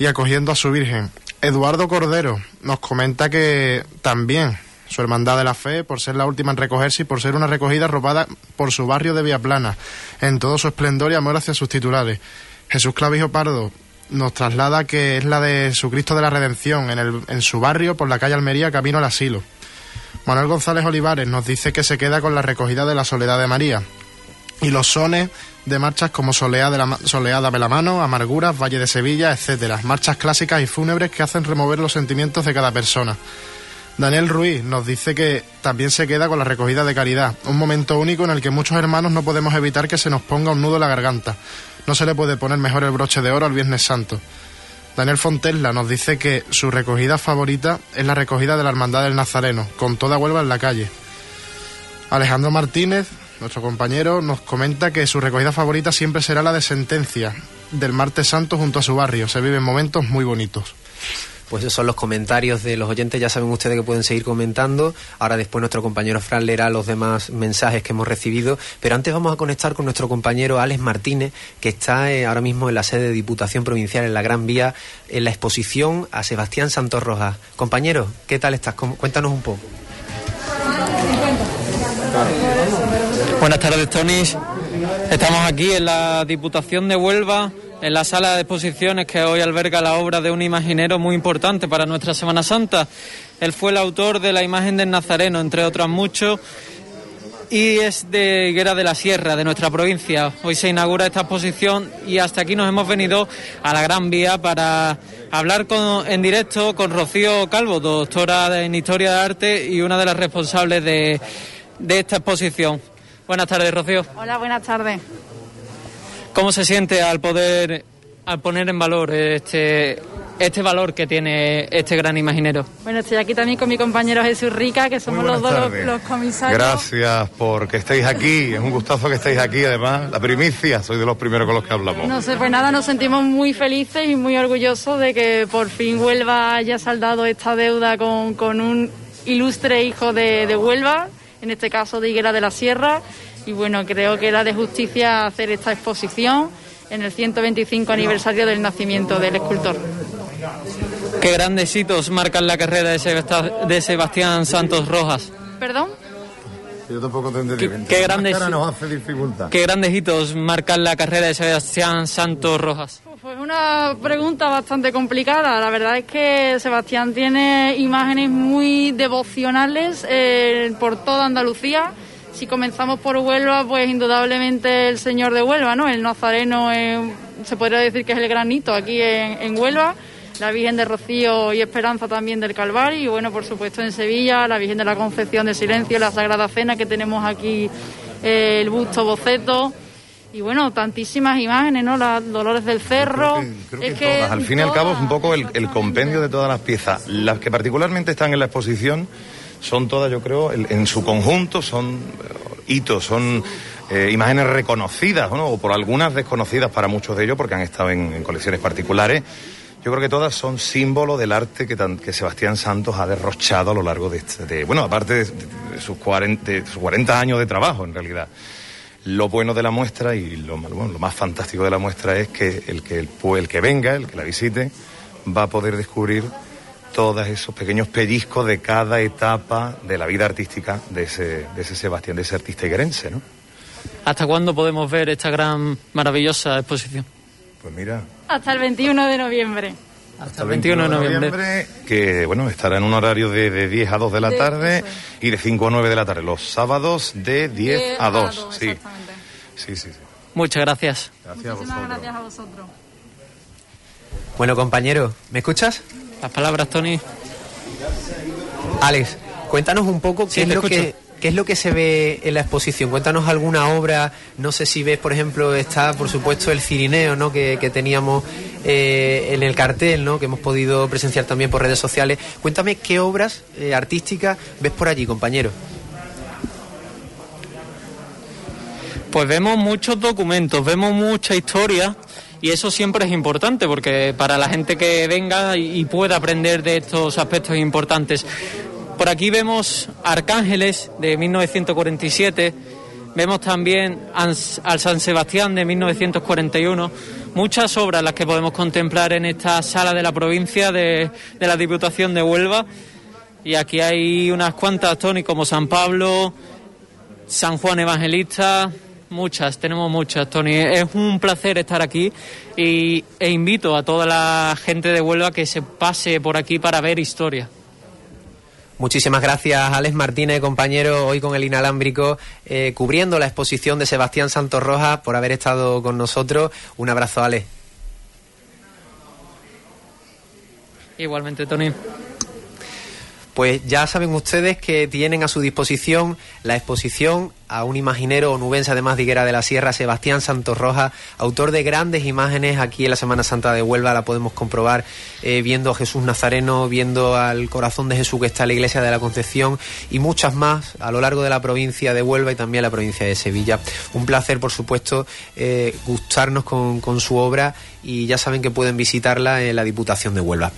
y acogiendo a su Virgen. Eduardo Cordero nos comenta que también su Hermandad de la Fe, por ser la última en recogerse y por ser una recogida robada por su barrio de Viaplana, en todo su esplendor y amor hacia sus titulares. Jesús Clavijo Pardo nos traslada que es la de su Cristo de la Redención, en, el, en su barrio, por la calle Almería, camino al asilo. Manuel González Olivares nos dice que se queda con la recogida de la Soledad de María. Y los sones de marchas como Soleada de la, Soleada de la Mano, Amarguras, Valle de Sevilla, etcétera. Marchas clásicas y fúnebres que hacen remover los sentimientos de cada persona. Daniel Ruiz nos dice que también se queda con la recogida de caridad, un momento único en el que muchos hermanos no podemos evitar que se nos ponga un nudo en la garganta. No se le puede poner mejor el broche de oro al Viernes Santo. Daniel Fontella nos dice que su recogida favorita es la recogida de la Hermandad del Nazareno, con toda Huelva en la calle. Alejandro Martínez, nuestro compañero, nos comenta que su recogida favorita siempre será la de Sentencia, del Martes Santo junto a su barrio. Se viven momentos muy bonitos. Pues esos son los comentarios de los oyentes, ya saben ustedes que pueden seguir comentando. Ahora después nuestro compañero Fran leerá los demás mensajes que hemos recibido, pero antes vamos a conectar con nuestro compañero Alex Martínez, que está eh, ahora mismo en la sede de Diputación Provincial en la Gran Vía, en la exposición a Sebastián Santos Rojas. Compañero, ¿qué tal estás? Cuéntanos un poco. Buenas tardes, Tony. Estamos aquí en la Diputación de Huelva en la sala de exposiciones que hoy alberga la obra de un imaginero muy importante para nuestra Semana Santa. Él fue el autor de la imagen del Nazareno, entre otros muchos, y es de Higuera de la Sierra, de nuestra provincia. Hoy se inaugura esta exposición y hasta aquí nos hemos venido a la Gran Vía para hablar con, en directo con Rocío Calvo, doctora en Historia de Arte y una de las responsables de esta exposición. Buenas tardes, Rocío. Hola, buenas tardes. ¿Cómo se siente al poder al poner en valor este este valor que tiene este gran imaginero? Bueno, estoy aquí también con mi compañero Jesús Rica, que somos los dos los, comisarios. Gracias por que estéis aquí, es un gustazo que estéis aquí, además, la primicia, soy de los primeros con los que hablamos. No sé, pues nada, nos sentimos muy felices y muy orgullosos de que por fin Huelva haya saldado esta deuda con, con un ilustre hijo de, de Huelva, en este caso de Higuera de la Sierra, y bueno, creo que era de justicia hacer esta exposición en el 125 aniversario del nacimiento del escultor. ¿Qué grandes hitos marcan la carrera de Sebastián Santos Rojas? ¿Perdón? Yo tampoco te ¿Qué, qué grandes, nos hace dificultad. ¿Qué grandes hitos marcan la carrera de Sebastián Santos Rojas? Pues una pregunta bastante complicada. La verdad es que Sebastián tiene imágenes muy devocionales eh, por toda Andalucía si comenzamos por Huelva, pues indudablemente el Señor de Huelva, ¿no? El Nazareno se podría decir que es el granito aquí en, Huelva, la Virgen de Rocío y Esperanza también del Calvario, y bueno, por supuesto en Sevilla, la Virgen de la Concepción de Silencio, la Sagrada Cena que tenemos aquí, eh, el busto boceto. Y bueno, tantísimas imágenes, ¿no? Las Dolores del Cerro. es que Al fin y al cabo es un poco el, el compendio de todas las piezas. Las que particularmente están en la exposición son todas, yo creo, en su conjunto, son eh, hitos, son eh, imágenes reconocidas, o por algunas desconocidas para muchos de ellos, porque han estado en, colecciones particulares. Yo creo que todas son símbolo del arte que, que, Sebastián Santos ha derrochado a lo largo de, este, bueno, aparte de, sus 40, sus 40 años de trabajo, en realidad. Lo bueno de la muestra y lo, lo más fantástico de la muestra es que el que, el, el que venga, el que la visite, va a poder descubrir todos esos pequeños pellizcos de cada etapa de la vida artística de ese, de ese Sebastián, de ese artista higuerense, ¿no? ¿Hasta cuándo podemos ver esta gran, maravillosa exposición? Pues mira. Hasta el 21 de noviembre. Hasta el 21 de noviembre. Que, bueno, estará en un horario de, de 10 a 2 de la tarde y de 5 a 9 de la tarde. Los sábados de 10, a 2. sí. sí. sí, Muchas gracias. Gracias Muchísimas gracias a vosotros. Bueno, compañero, ¿me escuchas? Las palabras, Tony. Alex, cuéntanos un poco qué es lo que ¿Qué es lo que se ve en la exposición? Cuéntanos alguna obra, no sé si ves, por ejemplo, está por supuesto el Cirineo, ¿no? Que, teníamos eh, en el cartel, ¿no? Que hemos podido presenciar también por redes sociales. Cuéntame qué obras eh, artísticas ves por allí, compañero. Pues vemos muchos documentos, vemos mucha historia y eso siempre es importante porque para la gente que venga y, pueda aprender de estos aspectos importantes. Por aquí vemos Arcángeles de 1947, vemos también al San Sebastián de 1941, muchas obras las que podemos contemplar en esta sala de la provincia de, de la Diputación de Huelva Y aquí hay unas cuantas, Tony, como San Pablo, San Juan Evangelista, muchas, tenemos muchas, Tony. Es un placer estar aquí y, e invito a toda la gente de Huelva que se pase por aquí para ver historia. Muchísimas gracias, Alex Martínez, compañero, hoy con el inalámbrico, eh, cubriendo la exposición de Sebastián Santos Rojas, por haber estado con nosotros. Un abrazo, Alex. Igualmente, Tony. Pues ya saben ustedes que tienen a su disposición la exposición a un imaginero onubense, además de Higuera de la Sierra, Sebastián Santos Rojas, autor de grandes imágenes aquí en la Semana Santa de Huelva, la podemos comprobar eh, viendo a Jesús Nazareno, viendo al corazón de Jesús que está en la iglesia de la Concepción y muchas más a lo largo de la provincia de Huelva y también la provincia de Sevilla. Un placer, por supuesto, eh, gustarnos con, con su obra y ya saben que pueden visitarla en la Diputación de Huelva.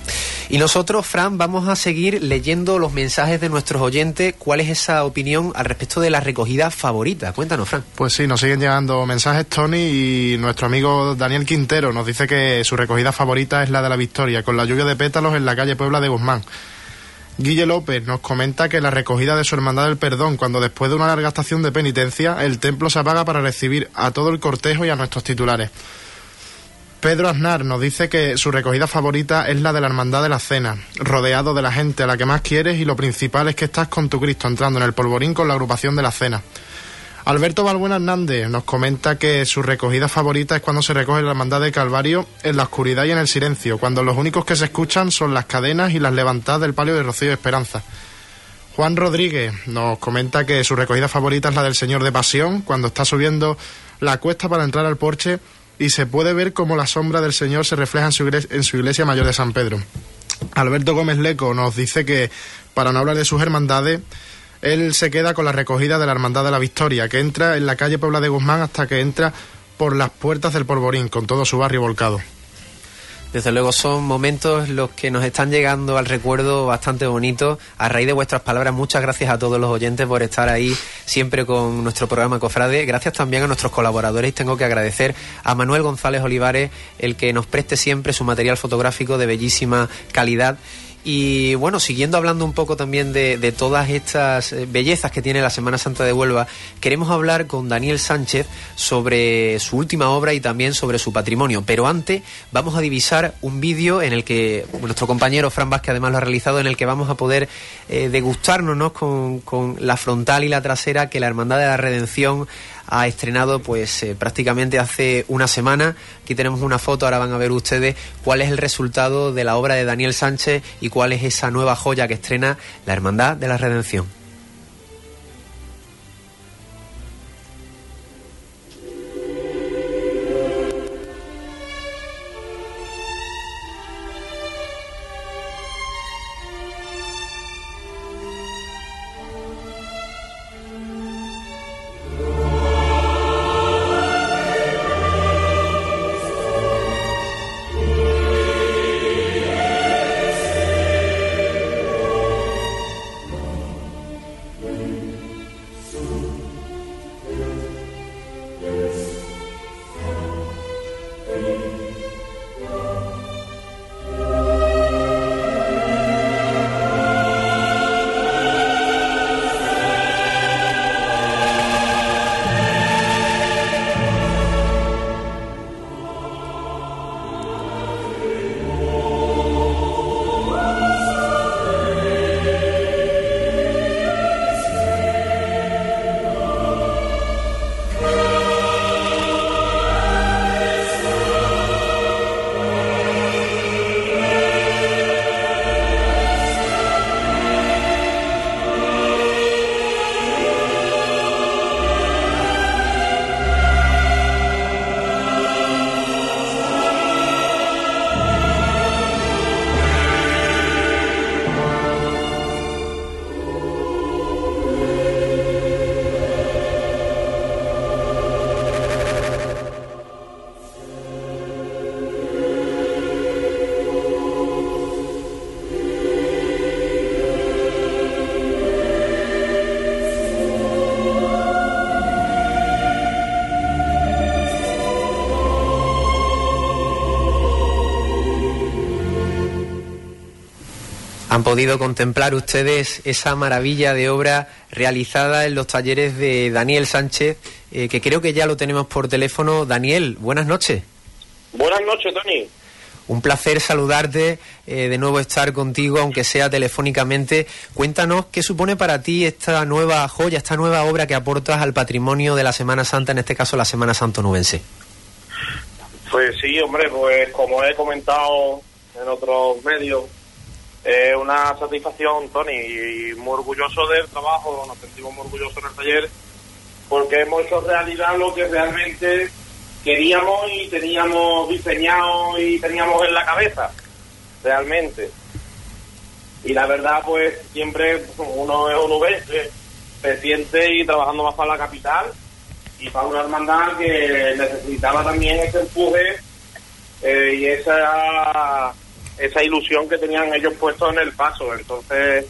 Y nosotros, Fran, vamos a seguir leyendo los mensajes de nuestros oyentes. ¿Cuál es esa opinión al respecto de la recogida favorita? Cuéntanos, Fran. Pues sí, nos siguen llegando mensajes, Tony, y nuestro amigo Daniel Quintero nos dice que su recogida favorita es la de la Victoria, con la lluvia de pétalos en la calle Puebla de Guzmán. Guille López nos comenta que la recogida de su Hermandad del Perdón, cuando después de una larga estación de penitencia, el templo se apaga para recibir a todo el cortejo y a nuestros titulares. Pedro Aznar nos dice que su recogida favorita es la de la Hermandad de la Cena, rodeado de la gente a la que más quieres y lo principal es que estás con tu Cristo entrando en el polvorín con la agrupación de la Cena. Alberto Balbuena Hernández nos comenta que su recogida favorita es cuando se recoge la Hermandad de Calvario en la oscuridad y en el silencio, cuando los únicos que se escuchan son las cadenas y las levantadas del palio de Rocío de Esperanza. Juan Rodríguez nos comenta que su recogida favorita es la del Señor de Pasión, cuando está subiendo la cuesta para entrar al porche y se puede ver cómo la sombra del Señor se refleja en su, iglesia, en su iglesia mayor de San Pedro. Alberto Gómez Leco nos dice que, para no hablar de sus hermandades, él se queda con la recogida de la Hermandad de la Victoria, que entra en la calle Puebla de Guzmán hasta que entra por las puertas del Polvorín, con todo su barrio volcado. Desde luego son momentos los que nos están llegando al recuerdo bastante bonitos. A raíz de vuestras palabras, muchas gracias a todos los oyentes por estar ahí siempre con nuestro programa Cofrade. Gracias también a nuestros colaboradores. Tengo que agradecer a Manuel González Olivares el que nos preste siempre su material fotográfico de bellísima calidad. Y bueno, siguiendo hablando un poco también de, de, todas estas eh, bellezas que tiene la Semana Santa de Huelva, queremos hablar con Daniel Sánchez sobre su última obra y también sobre su patrimonio. Pero antes vamos a divisar un vídeo en el que nuestro compañero Fran Vázquez además lo ha realizado, en el que vamos a poder eh, degustarnos ¿no? con, con la frontal y la trasera que la Hermandad de la Redención ha estrenado pues eh, prácticamente hace una semana. Aquí tenemos una foto, ahora van a ver ustedes cuál es el resultado de la obra de Daniel Sánchez y cuál es esa nueva joya que estrena la Hermandad de la Redención. Podido contemplar ustedes esa maravilla de obra realizada en los talleres de Daniel Sánchez, eh, que creo que ya lo tenemos por teléfono. Daniel, buenas noches. Buenas noches, Tony. Un placer saludarte, eh, de nuevo estar contigo, aunque sea telefónicamente. Cuéntanos qué supone para ti esta nueva joya, esta nueva obra que aportas al patrimonio de la Semana Santa, en este caso la Semana Santonubense. Pues sí, hombre, pues como he comentado en otros medios, es una satisfacción, Tony, y muy orgulloso del trabajo, nos sentimos muy orgullosos en el taller, porque hemos hecho realidad lo que realmente queríamos y teníamos diseñado y teníamos en la cabeza, realmente. Y la verdad, pues siempre uno es un V, se siente y trabajando más para la capital y para una hermandad que necesitaba también ese empuje eh, y esa esa ilusión que tenían ellos puestos en el paso. Entonces,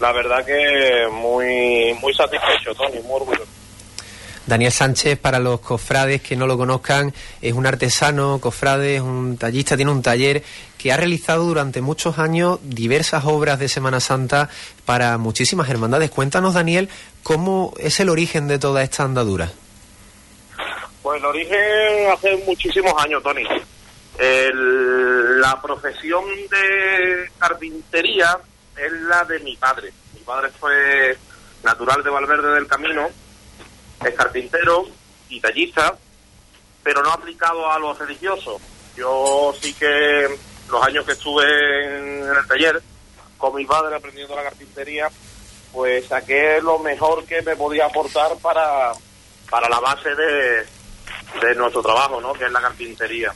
la verdad que muy muy satisfecho, Tony, muy orgulloso. Daniel Sánchez, para los cofrades que no lo conozcan, es un artesano, cofrade, es un tallista, tiene un taller que ha realizado durante muchos años diversas obras de Semana Santa para muchísimas hermandades. Cuéntanos, Daniel, cómo es el origen de toda esta andadura. Pues el origen hace muchísimos años, Tony. La profesión de carpintería es la de mi padre. Mi padre fue natural de Valverde del Camino es carpintero y tallista, pero no aplicado a los religiosos. Yo sí que los años que estuve en, el taller con mi padre aprendiendo la carpintería, pues saqué lo mejor que me podía aportar para, para la base de, de nuestro trabajo, ¿no? que es la carpintería.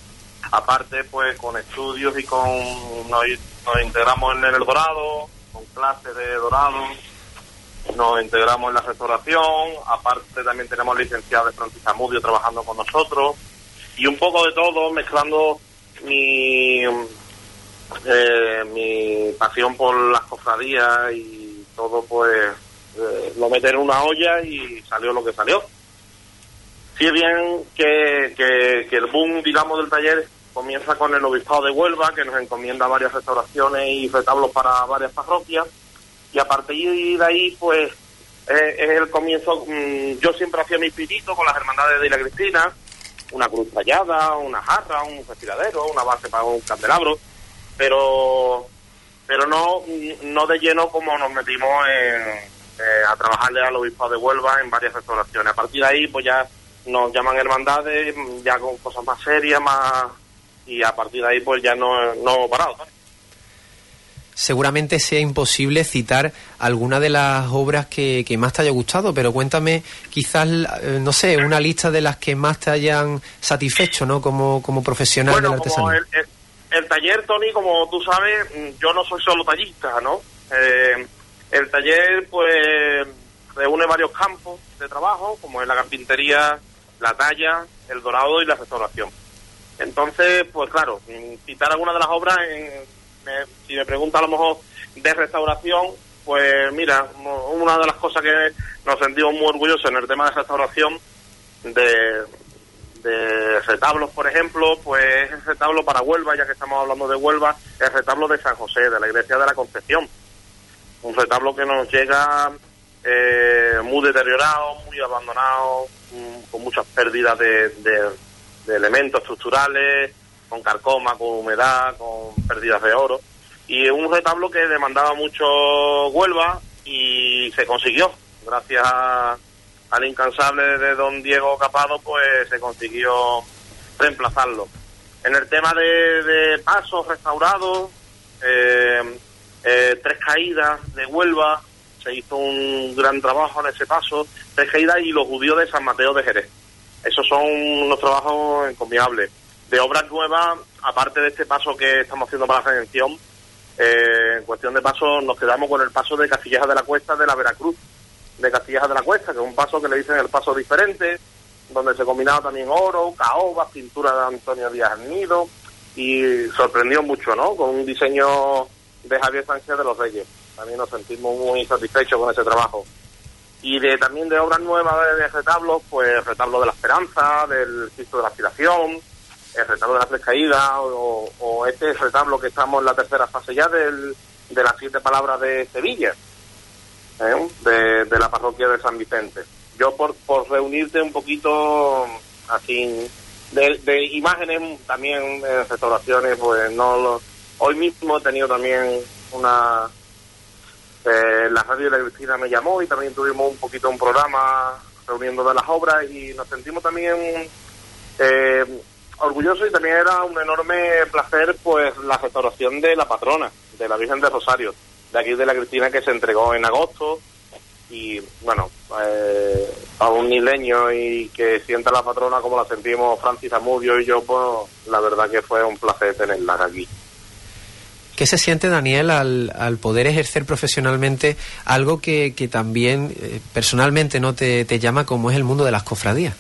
Aparte, pues con estudios y con nos, integramos en el dorado, con clases de dorado, nos integramos en la restauración, aparte también tenemos licenciado de Francis Amudio trabajando con nosotros, y un poco de todo, mezclando mi, eh, mi pasión por las cofradías y todo, pues eh, lo meter en una olla y salió lo que salió. Si es bien que, que, que el boom, digamos, del taller comienza con el Obispado de Huelva, que nos encomienda varias restauraciones y retablos para varias parroquias y a partir de ahí, pues, eh, es el comienzo. Mm, yo siempre hacía mi pirito con las hermandades de la Cristina, una cruz tallada, una jarra, un respiradero, una base para un candelabro, pero pero no no de lleno como nos metimos eh, a trabajarle al obispo de Huelva en varias restauraciones. A partir de ahí, pues ya nos llaman hermandades, ya con cosas más serias, más y a partir de ahí, pues ya no, no hemos parado seguramente sea imposible citar alguna de las obras que, más te haya gustado, pero cuéntame quizás, eh, no sé, una lista de las que más te hayan satisfecho, ¿no? Como, como profesional bueno, del artesano. El, el, taller, Tony, como tú sabes, mm, yo no soy solo tallista, ¿no? Eh, el taller, pues, reúne varios campos de trabajo, como es la carpintería, la talla, el dorado y la restauración. Entonces, pues claro, citar alguna de las obras en si me pregunta a lo mejor de restauración, pues mira, una de las cosas que nos sentimos muy orgullosos en el tema de restauración de, de retablos, por ejemplo, pues el retablo para Huelva, ya que estamos hablando de Huelva, el retablo de San José, de la iglesia de la Concepción. Un retablo que nos llega eh, muy deteriorado, muy abandonado, mm, con muchas pérdidas de elementos estructurales, con carcoma, con humedad, con pérdidas de oro. Y un retablo que demandaba mucho Huelva y se consiguió. Gracias al incansable de don Diego Capado, pues se consiguió reemplazarlo. En el tema de, pasos restaurados, eh, eh, tres caídas de Huelva, se hizo un gran trabajo en ese paso, tres caídas y los judíos de San Mateo de Jerez. Esos son unos trabajos encomiables de obras nuevas, aparte de este paso que estamos haciendo para la redención, eh, en cuestión de paso nos quedamos con el paso de Castilleja de la Cuesta de la Veracruz, de Castilleja de la Cuesta, que es un paso que le dicen el paso diferente, donde se combinaba también oro, caoba, pintura de Antonio Díaz Nido, y sorprendió mucho, ¿no? Con un diseño de Javier Sánchez de los Reyes. También nos sentimos muy satisfechos con ese trabajo. Y de también de obras nuevas de, retablos, pues el retablo de la esperanza, del Cristo de la aspiración, el retablo de la tres o, o, este retablo que estamos en la tercera fase ya del, de las siete palabras de Sevilla, ¿eh? de, de la parroquia de San Vicente. Yo por, por reunirte un poquito así de, de imágenes también en restauraciones, pues no lo, hoy mismo he tenido también una eh, la radio de la Cristina me llamó y también tuvimos un poquito un programa reuniendo de las obras y nos sentimos también eh, orgullosos y también era un enorme placer pues la restauración de la patrona, de la Virgen de Rosario, de aquí de la Cristina que se entregó en agosto y bueno, eh, a un nileño y que sienta la patrona como la sentimos Francis Amudio y yo, pues la verdad que fue un placer tenerla aquí. ¿Qué se siente, Daniel, al, al poder ejercer profesionalmente algo que, que también eh, personalmente no te, te llama como es el mundo de las cofradías?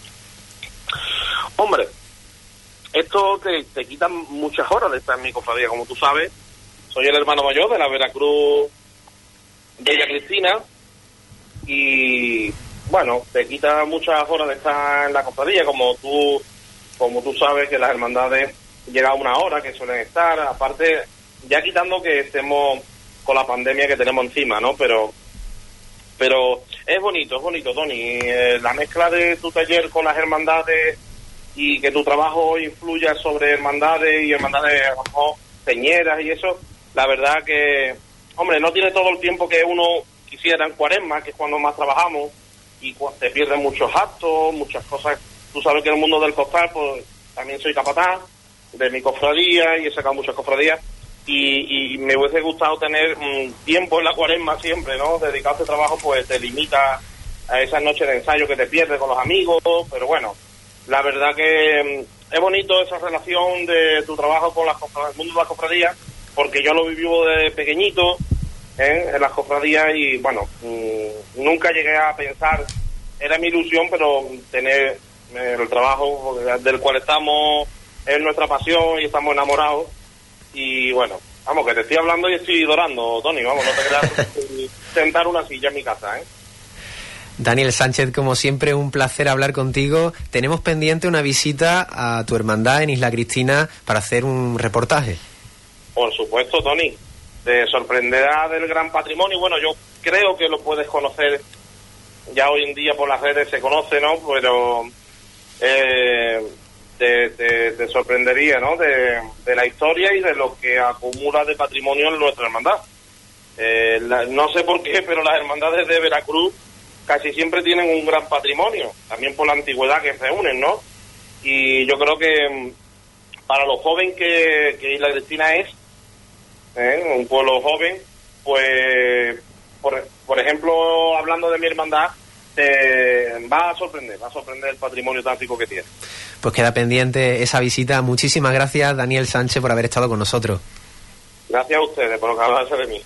Hombre, esto te, te quita muchas horas de estar en mi cofradía, como tú sabes. Soy el hermano mayor de la Veracruz Bella Cristina y bueno, te quita muchas horas de estar en la cofradía, como tú, como tú sabes que las hermandades llegan a una hora que suelen estar, aparte, ya quitando que estemos con la pandemia que tenemos encima, ¿no? Pero pero es bonito, es bonito, Tony. Eh, la mezcla de tu taller con las hermandades y que tu trabajo influya sobre hermandades y hermandades, a lo mejor, peñeras y eso, la verdad que, hombre, no tiene todo el tiempo que uno quisiera en cuaresma, que es cuando más trabajamos, y te pierden muchos actos, muchas cosas. Tú sabes que en el mundo del costal, pues también soy capataz de mi cofradía y he sacado muchas cofradías. Y, y me hubiese gustado tener tiempo en la cuaresma siempre, ¿no? Dedicado a este trabajo, pues te limita a esas noches de ensayo que te pierdes con los amigos, pero bueno, la verdad que mm, es bonito esa relación de tu trabajo con las el mundo de las cofradías, porque yo lo viví de pequeñito ¿eh? en las cofradías y bueno, mm, nunca llegué a pensar, era mi ilusión, pero tener eh, el trabajo del cual estamos es nuestra pasión y estamos enamorados y bueno, vamos, que te estoy hablando y estoy dorando, Tony, vamos, no te creas [laughs] sentar una silla en mi casa, ¿eh? Daniel Sánchez, como siempre, un placer hablar contigo. Tenemos pendiente una visita a tu hermandad en Isla Cristina para hacer un reportaje. Por supuesto, Tony. Te sorprenderá del gran patrimonio. Bueno, yo creo que lo puedes conocer. Ya hoy en día por las redes se conoce, ¿no? Pero eh, te, te- sorprendería, ¿no? De, la historia y de lo que acumula de patrimonio en nuestra hermandad. Eh, la- no sé por qué, pero las hermandades de Veracruz casi siempre tienen un gran patrimonio, también por la antigüedad que se unen, ¿no? Y yo creo que mm, para lo joven que, que Isla Cristina es, ¿eh? un pueblo joven, pues, por, por ejemplo, hablando de mi hermandad, te va a sorprender, va a sorprender el patrimonio tan rico que tiene. Pues queda pendiente esa visita. Muchísimas gracias, Daniel Sánchez, por haber estado con nosotros. Gracias a ustedes por acordarse de mí.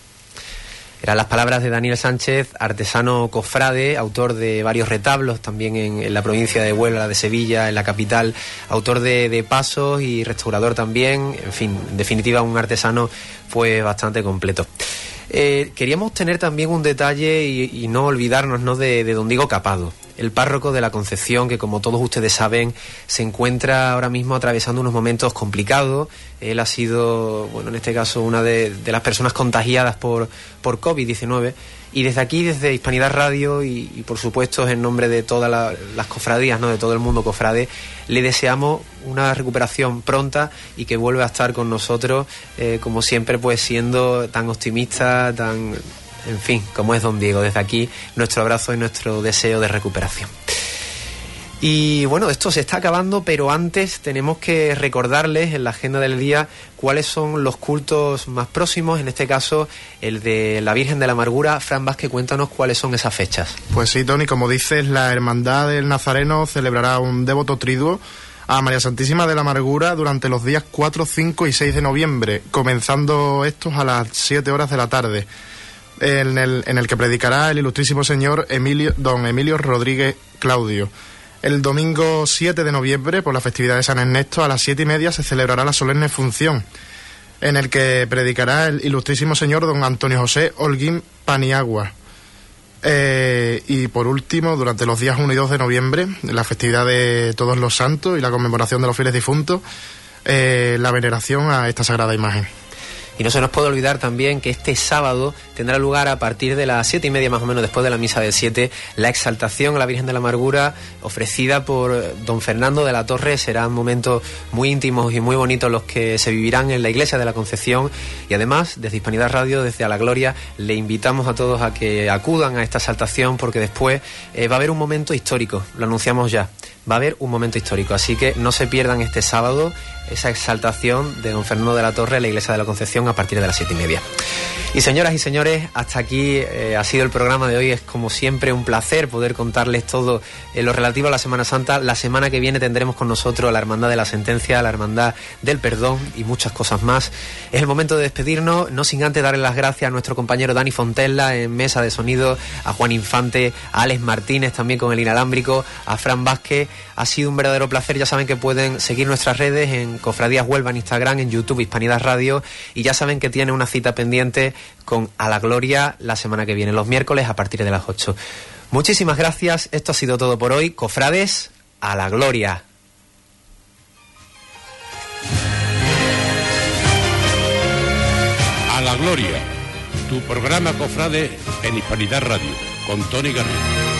Eran las palabras de Daniel Sánchez, artesano cofrade, autor de varios retablos también en, en la provincia de Huelva, de Sevilla, en la capital, autor de, de pasos y restaurador también, en fin, en definitiva un artesano pues bastante completo. Eh, queríamos tener también un detalle y, no olvidarnos ¿no? De, de don Diego Capado, el párroco de la Concepción, que como todos ustedes saben, se encuentra ahora mismo atravesando unos momentos complicados. Él ha sido, bueno, en este caso, una de, de las personas contagiadas por, por COVID-19. Y desde aquí, desde Hispanidad Radio y, por supuesto en nombre de todas la- las cofradías, ¿no? de todo el mundo cofrade, le deseamos una recuperación pronta y que vuelva a estar con nosotros, eh, como siempre, pues siendo tan optimista, tan, en fin, como es don Diego. Desde aquí, nuestro abrazo y nuestro deseo de recuperación. Y bueno, esto se está acabando, pero antes tenemos que recordarles en la agenda del día cuáles son los cultos más próximos, en este caso el de la Virgen de la Amargura. Fran Vázquez, cuéntanos cuáles son esas fechas. Pues sí, Tony, como dices, la Hermandad del Nazareno celebrará un devoto triduo a María Santísima de la Amargura durante los días 4, 5 y 6 de noviembre, comenzando estos a las 7 horas de la tarde, en el, en el que predicará el ilustrísimo señor Emilio, don Emilio Rodríguez Claudio. El domingo 7 de noviembre, por la festividad de San Ernesto, a las 7 y media se celebrará la solemne función, en el que predicará el ilustrísimo señor don Antonio José Holguín Paniagua. Eh, y por último, durante los días 1 y 2 de noviembre, la festividad de todos los santos y la conmemoración de los fieles difuntos, eh, la veneración a esta sagrada imagen. Y no se nos puede olvidar también que este sábado tendrá lugar a partir de las siete y media más o menos después de la misa de siete la exaltación a la Virgen de la Amargura ofrecida por don Fernando de la Torre. Serán momentos muy íntimos y muy bonitos los que se vivirán en la iglesia de la Concepción. Y además desde Hispanidad Radio, desde A la Gloria, le invitamos a todos a que acudan a esta exaltación porque después eh, va a haber un momento histórico, lo anunciamos ya va a haber un momento histórico. Así que no se pierdan este sábado esa exaltación de don Fernando de la Torre en la Iglesia de la Concepción a partir de las siete y media. Y señoras y señores, hasta aquí eh, ha sido el programa de hoy. Es como siempre un placer poder contarles todo en lo relativo a la Semana Santa. La semana que viene tendremos con nosotros la Hermandad de la Sentencia, la Hermandad del Perdón y muchas cosas más. Es el momento de despedirnos, no sin antes darle las gracias a nuestro compañero Dani Fontella en mesa de sonido, a Juan Infante, a Alex Martínez también con el inalámbrico, a Fran Vázquez. Ha sido un verdadero placer. Ya saben que pueden seguir nuestras redes en Cofradías Huelva en Instagram, en YouTube, Hispanidad Radio. Y ya saben que tiene una cita pendiente con A la Gloria la semana que viene, los miércoles a partir de las 8. Muchísimas gracias. Esto ha sido todo por hoy. Cofrades, a la Gloria. A la Gloria, tu programa Cofrade en Hispanidad Radio, con Tony Garrido.